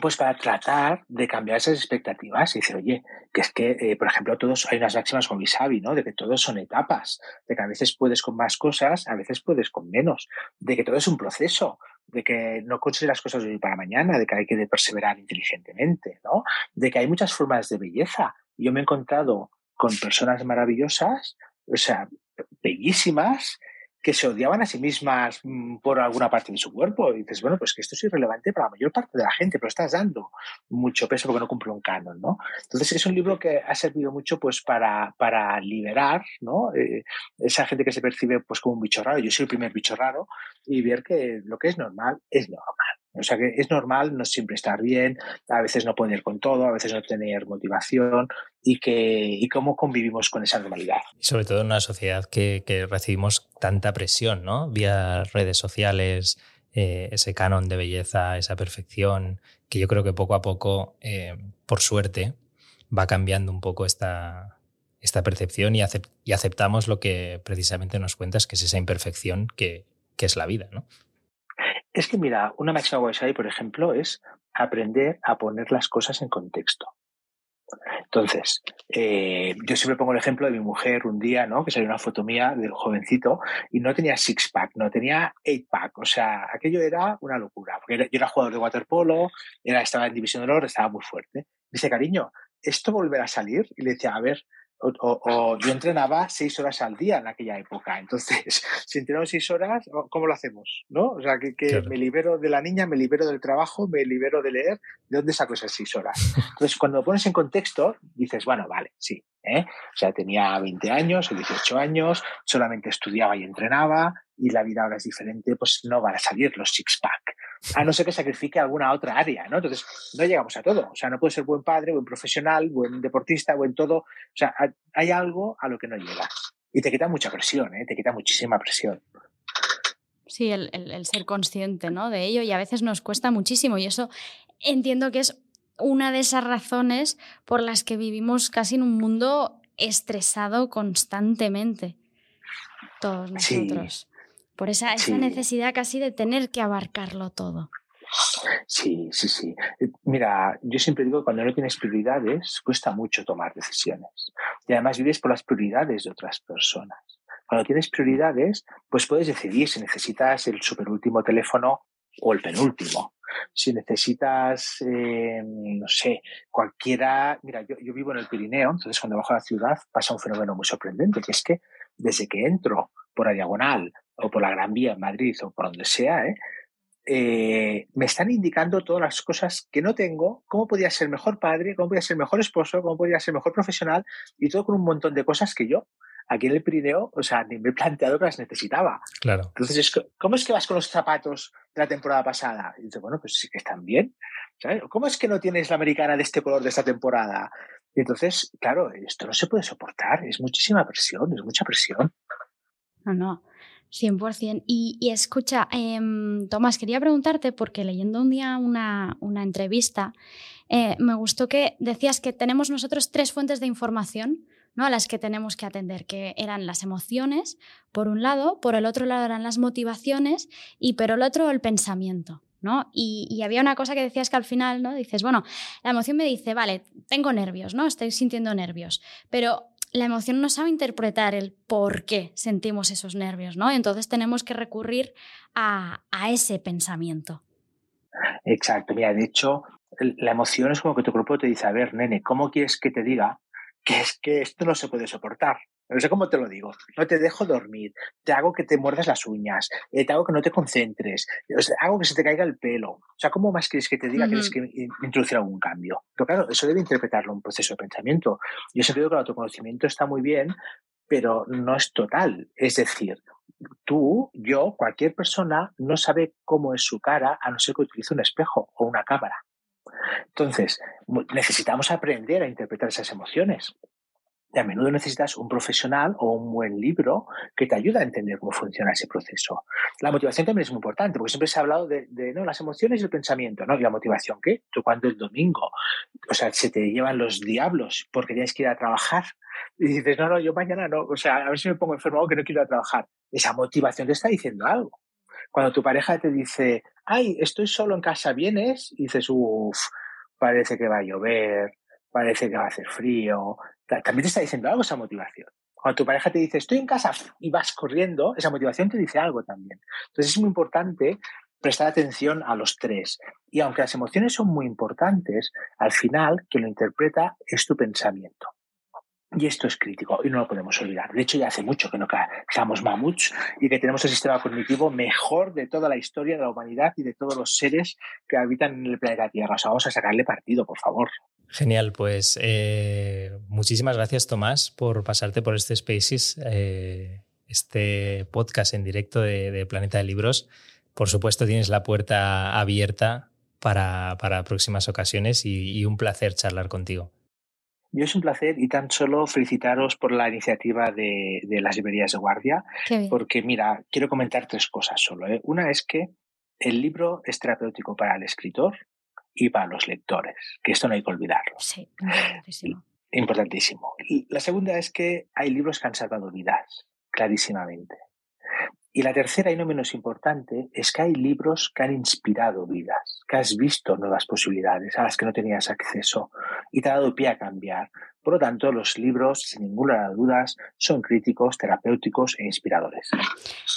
pues para tratar de cambiar esas expectativas y decir, oye, que es que, eh, por ejemplo, todos hay unas máximas con Visavi, ¿no? De que todos son etapas, de que a veces puedes con más cosas, a veces puedes con menos, de que todo es un proceso, de que no consigues las cosas de hoy para mañana, de que hay que perseverar inteligentemente, ¿no? De que hay muchas formas de belleza. Yo me he encontrado con personas maravillosas, o sea, bellísimas, que se odiaban a sí mismas mm, por alguna parte de su cuerpo. Y dices, bueno, pues que esto es irrelevante para la mayor parte de la gente, pero estás dando mucho peso porque no cumple un canon, ¿no? Entonces es un libro que ha servido mucho pues para, para liberar, ¿no? Eh, esa gente que se percibe pues como un bicho raro. Yo soy el primer bicho raro y ver que lo que es normal es normal. O sea que es normal no siempre estar bien, a veces no poder con todo, a veces no tener motivación y, que, y cómo convivimos con esa normalidad. Sobre todo en una sociedad que, que recibimos tanta presión, ¿no? Vía redes sociales, eh, ese canon de belleza, esa perfección, que yo creo que poco a poco, eh, por suerte, va cambiando un poco esta, esta percepción y, y, aceptamos lo que precisamente nos cuentas, que es esa imperfección que, que es la vida, ¿no? Es que mira, una máxima Wabi por ejemplo, es aprender a poner las cosas en contexto. Entonces, eh, yo siempre pongo el ejemplo de mi mujer un día, ¿no? Que salió una foto mía del jovencito y no tenía six pack, no tenía eight pack. O sea, aquello era una locura. Porque yo era jugador de waterpolo, era, estaba en división de honor, estaba muy fuerte. Dice, cariño, ¿esto volverá a salir? Y le decía, a ver, o, yo entrenaba seis horas al día en aquella época. Entonces, *laughs* si entreno seis horas, ¿cómo lo hacemos? ¿No? O sea, que, me libero de la niña, me libero del trabajo, me libero de leer. ¿De dónde saco esas seis horas? *laughs* Entonces, cuando lo pones en contexto, dices, bueno, vale, sí. ¿eh? O sea, tenía 20 años o 18 años, solamente estudiaba y entrenaba, y la vida ahora es diferente, pues no van a salir los six-pack a no ser que sacrifique alguna otra área, ¿no? Entonces, no llegamos a todo. O sea, no puede ser buen padre, buen profesional, buen deportista, buen todo. O sea, hay algo a lo que no llega. Y te quita mucha presión, ¿eh? Te quita muchísima presión. Sí, el, el, ser consciente ¿no? de ello y a veces nos cuesta muchísimo y eso entiendo que es una de esas razones por las que vivimos casi en un mundo estresado constantemente, todos nosotros por esa, esa necesidad casi de tener que abarcarlo todo. Sí, sí, sí. Eh, mira, yo siempre digo que cuando no tienes prioridades, cuesta mucho tomar decisiones. Y además vives por las prioridades de otras personas. Cuando tienes prioridades, pues puedes decidir si necesitas el superúltimo teléfono o el penúltimo. Si necesitas, eh, no sé, cualquiera. Mira, yo, yo, vivo en el Pirineo, entonces cuando bajo a la ciudad pasa un fenómeno muy sorprendente, que es que desde que entro por la diagonal o por la Gran Vía en Madrid o por donde sea, ¿eh? Eh, me están indicando todas las cosas que no tengo, cómo podría ser mejor padre, cómo podría ser mejor esposo, cómo podría ser mejor profesional y todo con un montón de cosas que yo aquí en el Pirineo, o sea, ni me he planteado que las necesitaba. Claro. Entonces, ¿cómo es que vas con los zapatos de la temporada pasada? Y dices, bueno, pues sí que están bien. ¿Cómo es que no tienes la americana de este color de esta temporada? Y entonces, claro, esto no se puede soportar, es muchísima presión, es mucha presión. No, no. 100%. Y, y escucha, em, Tomás, quería preguntarte, porque leyendo un día una, una entrevista, eh, me gustó que decías que tenemos nosotros tres fuentes de información ¿no? a las que tenemos que atender, que eran las emociones, por un lado, por el otro lado eran las motivaciones y por el otro el pensamiento. ¿no? Y, y, había una cosa que decías que al final, ¿no? Dices, bueno, la emoción me dice, vale, tengo nervios, ¿no? Estoy sintiendo nervios, pero la emoción no sabe interpretar el por qué sentimos esos nervios, ¿no? Entonces tenemos que recurrir a, ese pensamiento. Exacto, mira, de hecho, la emoción es como que tu cuerpo te dice, a ver, nene, ¿cómo quieres que te diga que es que esto no se puede soportar? No sé cómo te lo digo. No te dejo dormir, te hago que te muerdas las uñas, eh, te hago que no te concentres, hago que se te caiga el pelo. O sea, ¿cómo más quieres que te diga que tienes que introducir algún cambio? Pero claro, eso debe interpretarlo un proceso de pensamiento. Yo siempre digo que el autoconocimiento está muy bien, pero no es total. Es decir, tú, yo, cualquier persona no sabe cómo es su cara a no ser que utilice un espejo o una cámara. Entonces, necesitamos aprender a interpretar esas emociones a menudo necesitas un profesional o un buen libro que te ayude a entender cómo funciona ese proceso. La motivación también es muy importante, porque siempre se ha hablado de, ¿no? las emociones y el pensamiento, ¿no? ¿Y la motivación qué? Tú cuando el domingo, o sea, se te llevan los diablos porque tienes que ir a trabajar y dices, no, no, yo mañana no, o sea, a ver si me pongo enfermo que no quiero ir a trabajar. Esa motivación te está diciendo algo. Cuando tu pareja te dice, ay, estoy solo en casa, ¿vienes? Y dices, uff, parece que va a llover, parece que va a hacer frío, también te está diciendo algo esa motivación. Cuando tu pareja te dice, estoy en casa y vas corriendo, esa motivación te dice algo también. Entonces es muy importante prestar atención a los tres. Y aunque las emociones son muy importantes, al final quien lo interpreta es tu pensamiento. Y esto es crítico y no lo podemos olvidar. De hecho, ya hace mucho que no cazamos mamuts y que tenemos el sistema cognitivo mejor de toda la historia de la humanidad y de todos los seres que habitan en el planeta Tierra. O sea, vamos a sacarle partido, por favor. Genial, pues eh, muchísimas gracias Tomás por pasarte por este Spaces, eh, este podcast en directo de, Planeta de Libros. Por supuesto tienes la puerta abierta para, próximas ocasiones y, un placer charlar contigo. Yo es un placer y tan solo felicitaros por la iniciativa de, las librerías de guardia, porque mira, quiero comentar tres cosas solo. ¿eh? Una es que el libro es terapéutico para el escritor, y para los lectores, que esto no hay que olvidarlo. Sí, importantísimo. Importantísimo. La segunda es que hay libros que han salvado vidas, clarísimamente. Y la tercera y no menos importante es que hay libros que han inspirado vidas, que has visto nuevas posibilidades a las que no tenías acceso y te ha dado pie a cambiar. Por lo tanto, los libros, sin ninguna duda, son críticos, terapéuticos e inspiradores.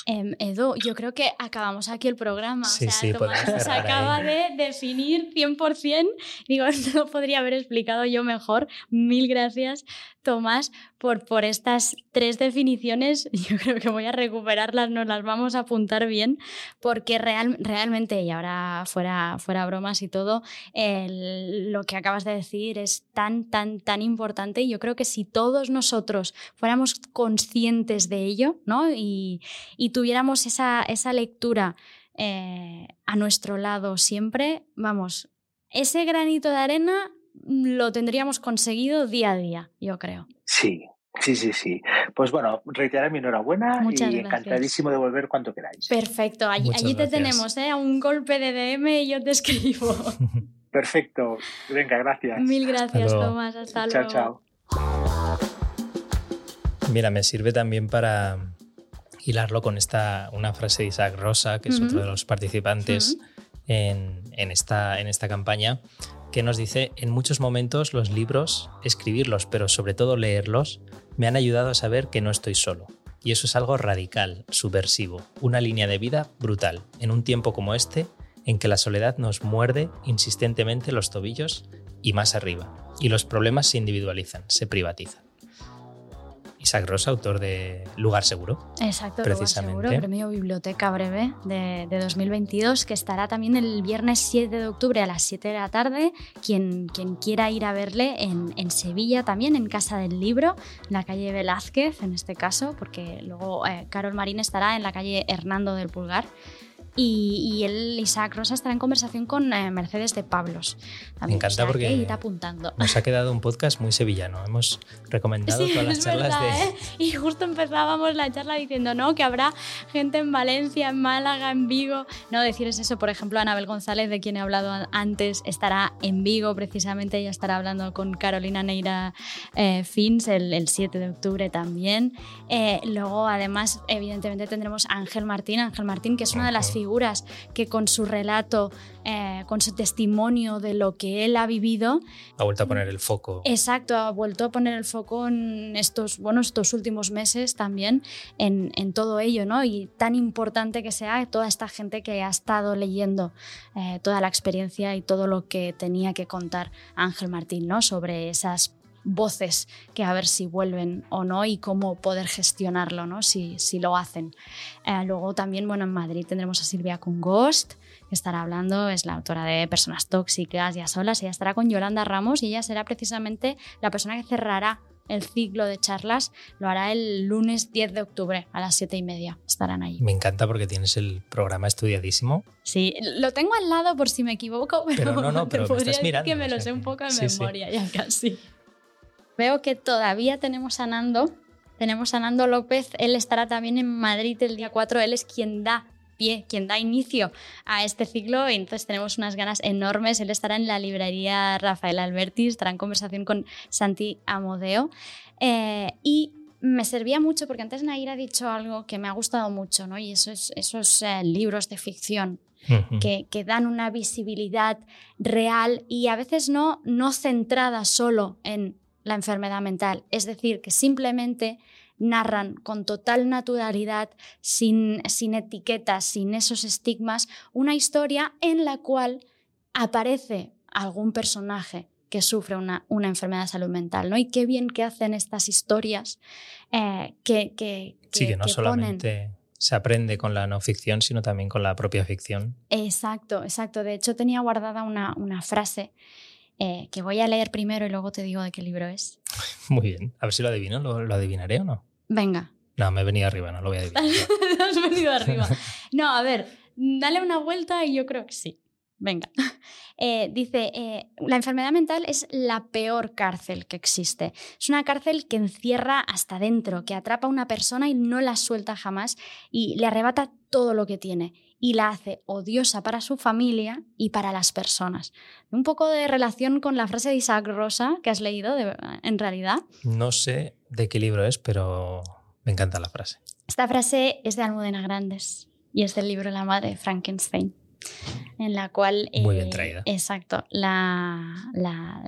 Em, Edu, yo creo que acabamos aquí el programa. Sí, o sea, sí, Tomás nos acaba ahí. de definir 100%. Digo, *laughs* esto lo podría haber explicado yo mejor. Mil gracias, Tomás, por, por estas tres definiciones. *laughs* Yo creo que voy a recuperarlas, nos las vamos a apuntar bien, porque real, realmente, y ahora fuera, fuera bromas y todo, el- lo que acabas de decir es tan, tan, tan importante. Y yo creo que si todos nosotros fuéramos conscientes de ello, ¿no? Y, y tuviéramos esa, esa lectura eh, a nuestro lado siempre, vamos, ese granito de arena lo tendríamos conseguido día a día, yo creo. Sí, sí, sí, sí. Pues bueno, reiterar mi enhorabuena Muchas y gracias. encantadísimo de volver cuando queráis. Perfecto, allí, allí te tenemos, ¿eh? A un golpe de DM y yo te escribo. *laughs* Perfecto. Venga, gracias. Mil gracias. Tomás. Hasta chao, luego. chao. Mira, me sirve también para hilarlo con esta una frase de Isaac Rosa, que es otro de los participantes en, en esta, en esta campaña, que nos dice, en muchos momentos los libros, escribirlos, pero sobre todo leerlos, me han ayudado a saber que no estoy solo. Y eso es algo radical, subversivo, una línea de vida brutal, en un tiempo como este, en que la soledad nos muerde insistentemente los tobillos y más arriba, y los problemas se individualizan, se privatizan. Isaac Rosa, autor de Lugar Seguro. Exacto, Lugar Precisamente. Seguro, premio Biblioteca Breve de, de 2022, que estará también el viernes 7 de octubre a las 7 de la tarde. Quien, quien quiera ir a verle en, en Sevilla también, en Casa del Libro, en la calle Velázquez, en este caso, porque luego eh, Carol Marín estará en la calle Hernando del Pulgar. Y, y él, Isaac Rosa, estará en conversación con eh, Mercedes de Pablos. También, encanta o sea, porque- que ir apuntando. Nos ha quedado un podcast muy sevillano. Hemos recomendado Sí, todas las *laughs* charlas verdad, de... ¿eh? Y justo empezábamos la charla diciendo, no, que habrá gente en Valencia, en Málaga, en Vigo. No decirles eso, por ejemplo, Anabel González, de quien he hablado an- antes, estará en Vigo, precisamente. Ella estará hablando con Carolina Neira eh, Fins el, el 7 de octubre también. Luego, además, evidentemente tendremos a Ángel Martín, Ángel Martín, que es una de las Ujú. Figuras que con su relato, eh, con su testimonio de lo que él ha vivido, Ha vuelto a poner el foco. Exacto, ha vuelto a poner el foco en estos, bueno, estos últimos meses también en, en todo ello, ¿no? Y tan importante que sea toda esta gente que ha estado leyendo eh, toda la experiencia y todo lo que tenía que contar Ángel Martín, ¿no? Sobre esas voces que a ver si vuelven o no y cómo poder gestionarlo, ¿no? Si, si lo hacen. Eh, luego también, bueno, en Madrid tendremos a Silvia Congost, que estará hablando, es la autora de Personas Tóxicas y a solas, ella estará con Yolanda Ramos y ella será precisamente la persona que cerrará el ciclo de charlas, lo hará el lunes 10 de octubre a las 7 y media, estarán allí. Me encanta porque tienes el programa estudiadísimo. Sí, lo tengo al lado por si me equivoco, *laughs* pero, Pero no, no, te pero me podría decir mirando, que me lo sé un poco de sí, sí. memoria ya casi. Veo que todavía tenemos a Nando, tenemos a Nando López, él estará también en Madrid el día 4, él es quien da pie, quien da inicio a este ciclo. Entonces tenemos unas ganas enormes, él estará en la librería Rafael Alberti, estará en conversación con Santi Amodeo. Eh, y me servía mucho porque antes Nair ha dicho algo que me ha gustado mucho, ¿no? Y eso es, esos eh, libros de ficción que, que dan una visibilidad real y a veces no, no centrada solo en la enfermedad mental. Es decir, que simplemente narran con total naturalidad, sin, sin etiquetas, sin esos estigmas, una historia en la cual aparece algún personaje que sufre una, una enfermedad de salud mental, ¿no? Y qué bien que hacen estas historias eh, que, que, Sí, que no que ponen- solamente se aprende con la no ficción, sino también con la propia ficción. Exacto, exacto. De hecho, tenía guardada una, una frase eh, que voy a leer primero y luego te digo de qué libro es. Muy bien. A ver si lo adivino. ¿Lo, lo adivinaré o no? Venga, No, me he venido arriba, no lo voy a adivinar. *laughs* has venido *laughs* arriba. No, a ver, dale una vuelta y yo creo que sí. Venga. *laughs* Eh, dice, eh, la enfermedad mental es la peor cárcel que existe. Es una cárcel que encierra hasta dentro, que atrapa a una persona y no la suelta jamás y le arrebata todo lo que tiene y la hace odiosa para su familia y para las personas. Un poco de relación con la frase de Isaac Rosa que has leído, de- en realidad. No sé de qué libro es, pero me encanta la frase. Esta frase es de Almudena Grandes y es del libro La madre de Frankenstein. En la cual... Muy bien eh, traída. Exacto. La,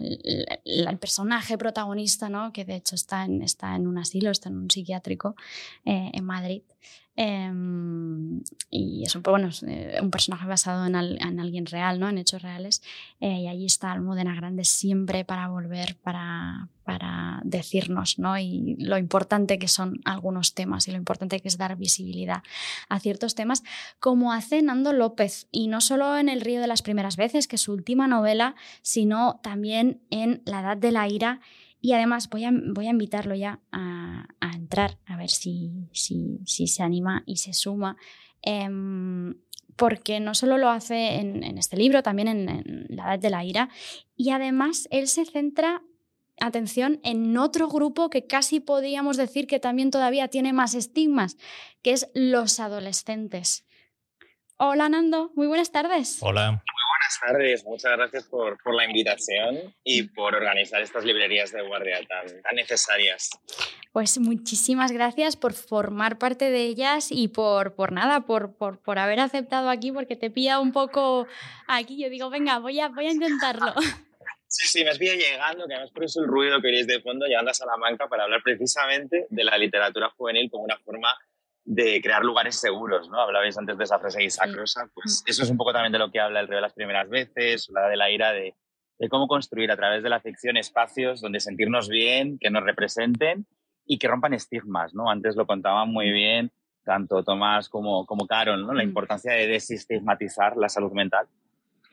el personaje protagonista, ¿no? que de hecho está en, está en un asilo, está en un psiquiátrico eh, en Madrid, Em, y es un, bueno, eh, un personaje basado en, en, alguien real, ¿no? en hechos reales. Y allí está Almudena Grande siempre para volver, para decirnos ¿no? y lo importante que son algunos temas y lo importante que es dar visibilidad a ciertos temas, como hace Nando López. Y no solo en El río de las primeras veces, que es su última novela, sino también en La edad de la ira y además voy a, voy a invitarlo ya a, entrar, a ver si, si, si, se anima y se suma. Em, porque no solo lo hace en, este libro, también en, La Edad de la Ira, y además él se centra, atención, en otro grupo que casi podríamos decir que también todavía tiene más estigmas, que es los adolescentes. Hola Nando, muy buenas tardes. Hola buenas tardes, muchas gracias por, por, la invitación y por organizar estas librerías de guardia tan, tan necesarias. Pues muchísimas gracias por formar parte de ellas y por, por nada, por, por, por haber aceptado aquí, porque te pilla un poco aquí. Yo digo, venga, voy a, voy a intentarlo. *laughs* Sí, sí, me has pillado llegando, que además por eso el ruido que oís de fondo, llegando a Salamanca para hablar precisamente de la literatura juvenil como una forma de crear lugares seguros, ¿no? Hablabais antes de esa frase sacrosa, pues mm. eso es un poco también de lo que habla el rey de las primeras veces, la de la ira, de, de, cómo construir a través de la ficción espacios donde sentirnos bien, que nos representen y que rompan estigmas, ¿no? Antes lo contaban muy bien tanto Tomás como, como Carol, ¿no? La mm. importancia de desestigmatizar la salud mental.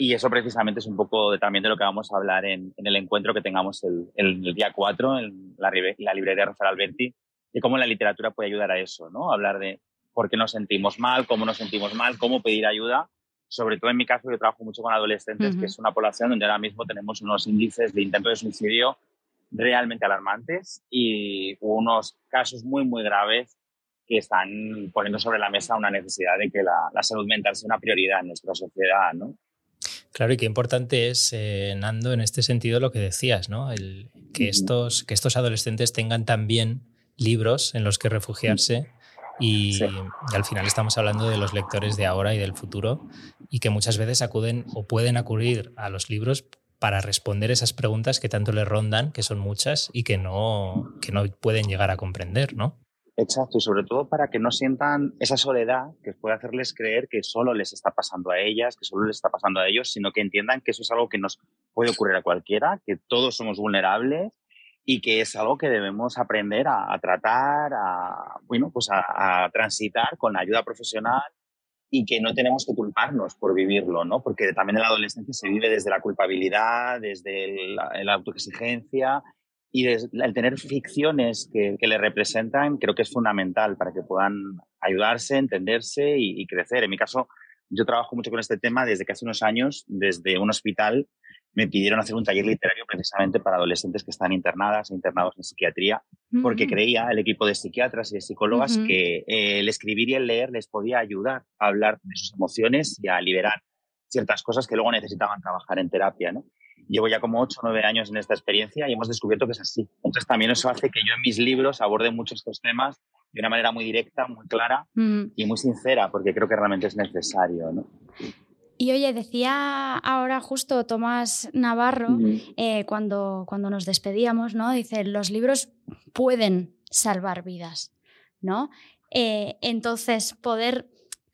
Y eso precisamente es un poco de, también de lo que vamos a hablar en, en el encuentro que tengamos el, el, día 4 en la, la librería Rafael Alberti, y cómo la literatura puede ayudar a eso, ¿no? Hablar de por qué nos sentimos mal, cómo nos sentimos mal, cómo pedir ayuda. Sobre todo en mi caso, yo trabajo mucho con adolescentes, que es una población donde ahora mismo tenemos unos índices de intento de suicidio realmente alarmantes y unos casos muy, muy graves que están poniendo sobre la mesa una necesidad de que la, la salud mental sea una prioridad en nuestra sociedad, ¿no? Claro, y qué importante es, eh, Nando, en este sentido lo que decías, ¿no? El, que, estos, que estos adolescentes tengan también libros en los que refugiarse y, al final estamos hablando de los lectores de ahora y del futuro y que muchas veces acuden o pueden acudir a los libros para responder esas preguntas que tanto les rondan, que son muchas y que no, que no pueden llegar a comprender, ¿no? Exacto, y sobre todo para que no sientan esa soledad que puede hacerles creer que solo les está pasando a ellas, que solo les está pasando a ellos, sino que entiendan que eso es algo que nos puede ocurrir a cualquiera, que todos somos vulnerables y que es algo que debemos aprender a, tratar, a, bueno, pues a, transitar con ayuda profesional y que no tenemos que culparnos por vivirlo, ¿no? Porque también en la adolescencia se vive desde la culpabilidad, desde la, autoexigencia y el tener ficciones que, que, le representan creo que es fundamental para que puedan ayudarse, entenderse y, y crecer. En mi caso, yo trabajo mucho con este tema desde que hace unos años, desde un hospital me pidieron hacer un taller literario precisamente para adolescentes que están internadas e internados en psiquiatría, porque mm. creía el equipo de psiquiatras y de psicólogas que el escribir y el leer les podía ayudar a hablar de sus emociones y a liberar ciertas cosas que luego necesitaban trabajar en terapia. ¿no? Llevo ya como 8 o 9 años en esta experiencia y hemos descubierto que es así. Entonces también eso hace que yo en mis libros aborde muchos estos temas de una manera muy directa, muy clara y muy sincera, porque creo que realmente es necesario. ¿no? Y oye, decía ahora justo Tomás Navarro, eh, cuando, cuando nos despedíamos, ¿no? Dice, los libros pueden salvar vidas, ¿no? Eh, entonces, poder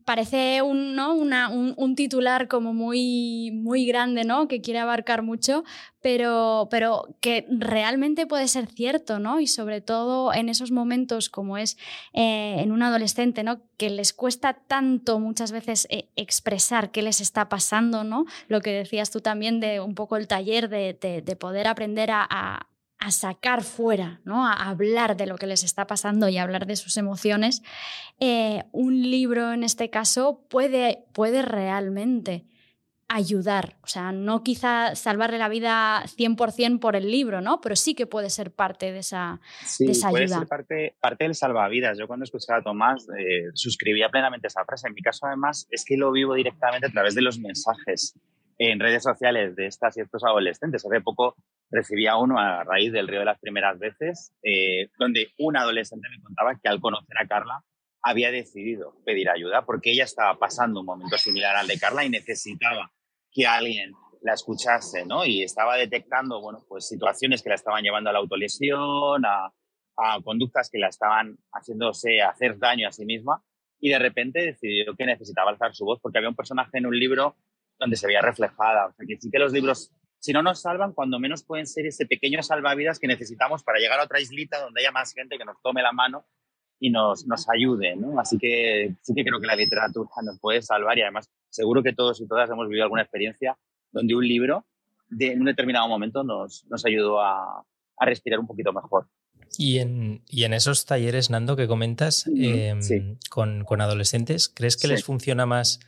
parece un, ¿no? un, titular como muy, muy grande, ¿no? Que quiere abarcar mucho, pero, pero que realmente puede ser cierto, ¿no? Y sobre todo en esos momentos como es eh, en un adolescente, ¿no? Que les cuesta tanto muchas veces eh, expresar qué les está pasando, ¿no? Lo que decías tú también de un poco el taller de, de, poder aprender a sacar fuera, ¿no? a hablar de lo que les está pasando y a hablar de sus emociones, eh, un libro en este caso puede, puede realmente ayudar. O sea, no quizá salvarle la vida 100% por el libro, ¿no? Pero sí que puede ser parte de esa, sí, esa puede ayuda. Ser parte, parte del salvavidas. Yo cuando escuchaba a Tomás eh, suscribía plenamente esa frase. En mi caso, además, es que lo vivo directamente a través de los mensajes en redes sociales de estas y estos adolescentes. Hace poco recibía uno a raíz del río de las primeras veces, eh, donde un adolescente me contaba que al conocer a Carla había decidido pedir ayuda porque ella estaba pasando un momento similar al de Carla y necesitaba que alguien la escuchase, ¿no? Y estaba detectando, bueno, pues situaciones que la estaban llevando a la autolesión, a, a conductas que la estaban haciéndose hacer daño a sí misma y de repente decidió que necesitaba alzar su voz porque había un personaje en un libro donde se veía reflejada. O sea, que sí que los libros, si no nos salvan, cuando menos pueden ser ese pequeño salvavidas que necesitamos para llegar a otra islita donde haya más gente que nos tome la mano y nos, nos ayude, ¿no? Así que sí que creo que la literatura nos puede salvar y además seguro que todos y todas hemos vivido alguna experiencia donde un libro de, en un determinado momento nos, nos ayudó a, a respirar un poquito mejor. Y en, y en, esos talleres, Nando, que comentas eh, sí. con, con, adolescentes, ¿crees que sí. les funciona más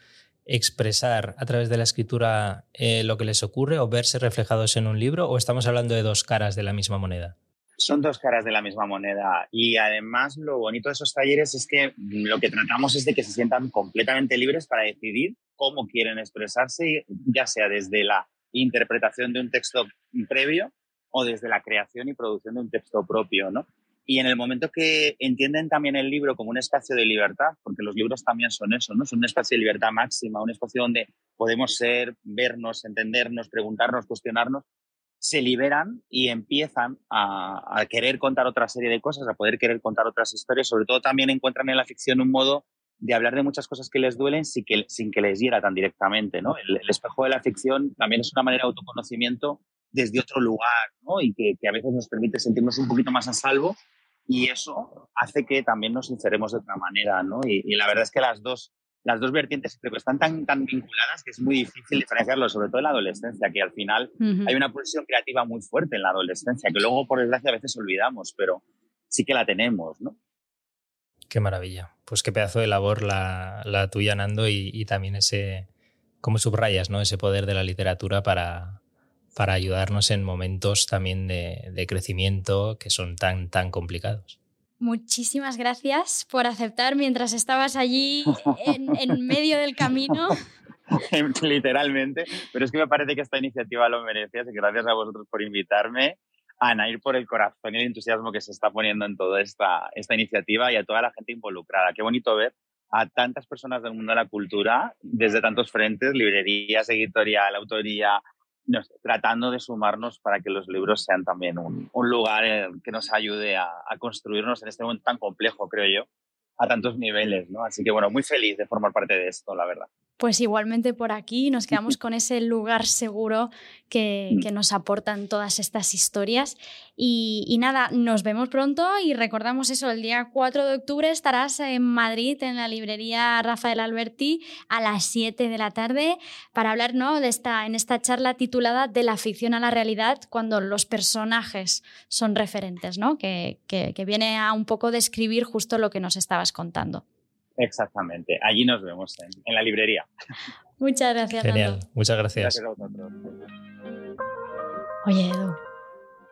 expresar a través de la escritura eh, lo que les ocurre o verse reflejados en un libro? ¿O estamos hablando de dos caras de la misma moneda? Son dos caras de la misma moneda. Y además lo bonito de esos talleres es que lo que tratamos es de que se sientan completamente libres para decidir cómo quieren expresarse, ya sea desde la interpretación de un texto previo o desde la creación y producción de un texto propio, ¿no? Y en el momento que entienden también el libro como un espacio de libertad, porque los libros también son eso, ¿no? Son un espacio de libertad máxima, un espacio donde podemos ser, vernos, entendernos, preguntarnos, cuestionarnos, se liberan y empiezan a, a, querer contar otra serie de cosas, a poder querer contar otras historias. Sobre todo también encuentran en la ficción un modo de hablar de muchas cosas que les duelen sin que, sin que les hiera tan directamente, ¿no? El, el espejo de la ficción también es una manera de autoconocimiento desde otro lugar, ¿no? Y que, que, a veces nos permite sentirnos un poquito más a salvo y eso hace que también nos sinceremos de otra manera, ¿no? Y, y la verdad es que las dos, las dos vertientes creo que están tan, tan vinculadas que es muy difícil diferenciarlo, sobre todo en la adolescencia, que al final uh -huh. hay una pulsión creativa muy fuerte en la adolescencia, que luego, por desgracia, a veces olvidamos, pero sí que la tenemos, ¿no? Qué maravilla. Pues qué pedazo de labor la, la tuya, Nando, y, y también ese, como subrayas, ¿no? Ese poder de la literatura para, para ayudarnos en momentos también de, de, crecimiento que son tan, tan complicados. Muchísimas gracias por aceptar mientras estabas allí en, en *laughs* medio del camino. *laughs* Literalmente, pero es que me parece que esta iniciativa lo merece, así que gracias a vosotros por invitarme. Ana, ir por el corazón y el entusiasmo que se está poniendo en toda esta, esta iniciativa y a toda la gente involucrada. Qué bonito ver a tantas personas del mundo de la cultura desde tantos frentes, librerías, editorial, autoría, tratando de sumarnos para que los libros sean también un, un lugar que nos ayude a, a, construirnos en este momento tan complejo, creo yo, a tantos niveles, ¿no? Así que bueno, muy feliz de formar parte de esto, la verdad. Pues igualmente por aquí nos *laughs* quedamos con ese lugar seguro que, que nos aportan todas estas historias. Y, y, nada, nos vemos pronto y recordamos eso, el día 4 de octubre estarás en Madrid, en la librería Rafael Alberti, a las 7 de la tarde, para hablar ¿no? de esta, en esta charla titulada De la ficción a la realidad, cuando los personajes son referentes, ¿no? que, que, que viene a un poco describir justo lo que nos estabas contando. Exactamente. Allí nos vemos en, en la librería. Muchas gracias. Genial. Nando. Muchas gracias. Gracias a vosotros. Oye, Edu.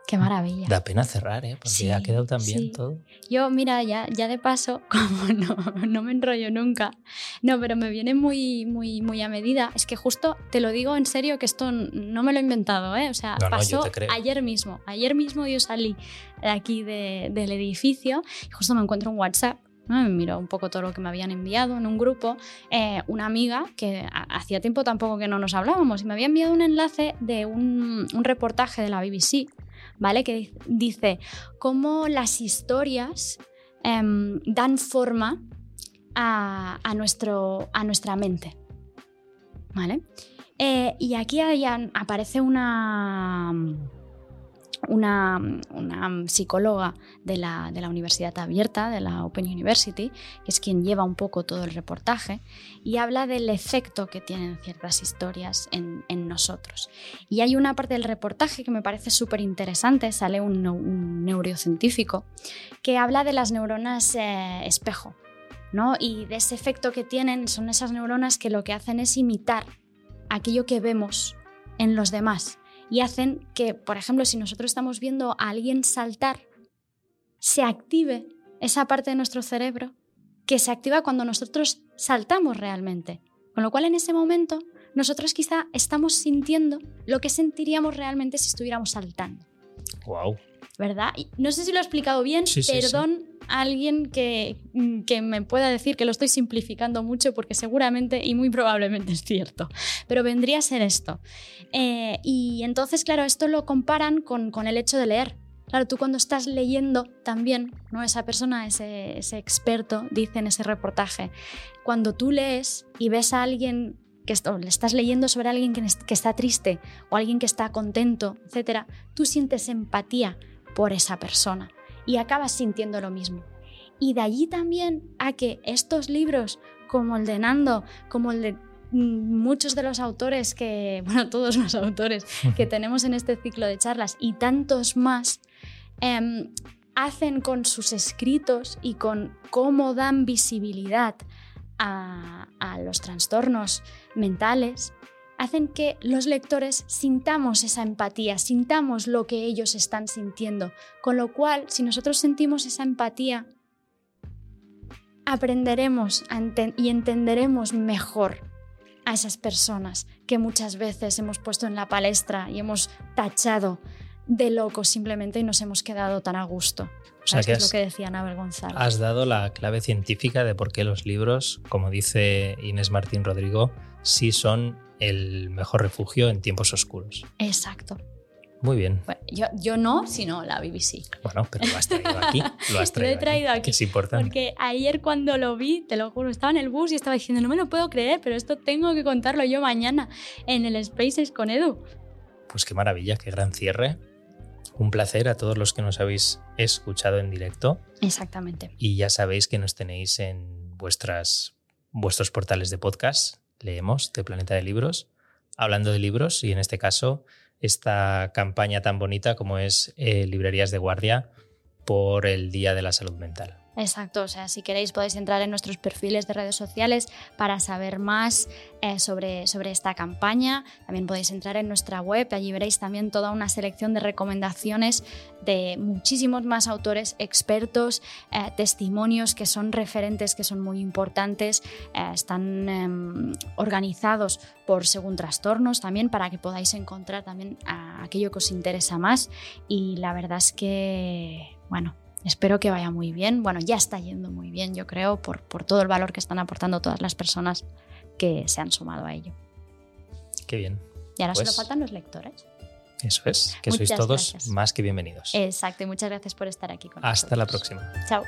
Qué maravilla. Da pena cerrar, ¿eh? Porque sí, ha quedado tan bien sí. todo. Yo, mira, ya, ya de paso, *laughs* como no, no me enrollo nunca, no, pero me viene muy, muy, muy a medida. Es que justo te lo digo en serio que esto no me lo he inventado, ¿eh? O sea, no, pasó no, ayer mismo. Ayer mismo yo salí de aquí de, del edificio y justo me encuentro un WhatsApp ¿no? Miró un poco todo lo que me habían enviado en un grupo. Eh, una amiga que hacía tiempo tampoco que no nos hablábamos y me había enviado un enlace de un, reportaje de la BBC, ¿vale? Que dice cómo las historias eh, dan forma a, nuestro, a nuestra mente, ¿vale? Eh, y aquí aparece una una, una psicóloga de la, Universidad Abierta, de la Open University, que es quien lleva un poco todo el reportaje, y habla del efecto que tienen ciertas historias en, en nosotros. Y hay una parte del reportaje que me parece súper interesante, sale un, un, neurocientífico, que habla de las neuronas eh, espejo. ¿no? Y de ese efecto que tienen son esas neuronas que lo que hacen es imitar aquello que vemos en los demás y hacen que, por ejemplo, si nosotros estamos viendo a alguien saltar, se active esa parte de nuestro cerebro que se activa cuando nosotros saltamos realmente. Con lo cual en ese momento nosotros quizá estamos sintiendo lo que sentiríamos realmente si estuviéramos saltando. Wow. ¿Verdad? No sé si lo he explicado bien, sí, perdón sí, alguien que, que, me pueda decir que lo estoy simplificando mucho porque seguramente y muy probablemente *laughs* es cierto, pero vendría a ser esto. Eh, y entonces, claro, esto lo comparan con, con, el hecho de leer. Claro, tú cuando estás leyendo también, ¿no? esa persona, ese, ese experto, dice en ese reportaje, cuando tú lees y ves a alguien que le estás leyendo sobre alguien que, que está triste o alguien que está contento, etc., tú sientes empatía por esa persona y acabas sintiendo lo mismo. Y de allí también a que estos libros, como el de Nando, como el de mm, muchos de los autores que, *laughs* bueno, todos los autores que tenemos en este ciclo de charlas y tantos más, em, hacen con sus escritos y con cómo dan visibilidad a, a los trastornos mentales, hacen que los lectores sintamos esa empatía, sintamos lo que ellos están sintiendo. Con lo cual, si nosotros sentimos esa empatía, aprenderemos y entenderemos mejor a esas personas que muchas veces hemos puesto en la palestra y hemos tachado de locos simplemente y nos hemos quedado tan a gusto. O sea, que es lo que decía Nabel González. Has dado la clave científica de por qué los libros, como dice Inés Martín Rodrigo, sí son el mejor refugio en tiempos oscuros. Exacto. Muy bien. yo, yo, no, sino la BBC. Bueno, pero lo has traído aquí. Lo has *laughs* traído, he traído aquí, Que es importante. Porque ayer cuando lo vi, te lo juro, estaba en el bus y estaba diciendo, no me lo puedo creer, pero esto tengo que contarlo yo mañana en el Spaces con Edu. Pues qué maravilla, qué gran cierre. Un placer a todos los que nos habéis escuchado en directo. Exactamente. Y ya sabéis que nos tenéis en vuestras, vuestros portales de podcast leemos de Planeta de Libros, hablando de libros y en este caso esta campaña tan bonita como es eh, Librerías de Guardia por el Día de la Salud Mental. Exacto, o sea, si queréis podéis entrar en nuestros perfiles de redes sociales para saber más eh, sobre, sobre esta campaña. También podéis entrar en nuestra web, allí veréis también toda una selección de recomendaciones de muchísimos más autores, expertos, eh, testimonios que son referentes, que son muy importantes, eh, están em, organizados por según trastornos también para que podáis encontrar también aquello que os interesa más. Y la verdad es que, bueno, Espero que vaya muy bien. Bueno, ya está yendo muy bien, yo creo, por, por todo el valor que están aportando todas las personas que se han sumado a ello. Qué bien. Y ahora solo pues faltan los lectores. Eso es, que sois todos más que bienvenidos. Exacto, y muchas gracias por estar aquí con Hasta la próxima. Chao.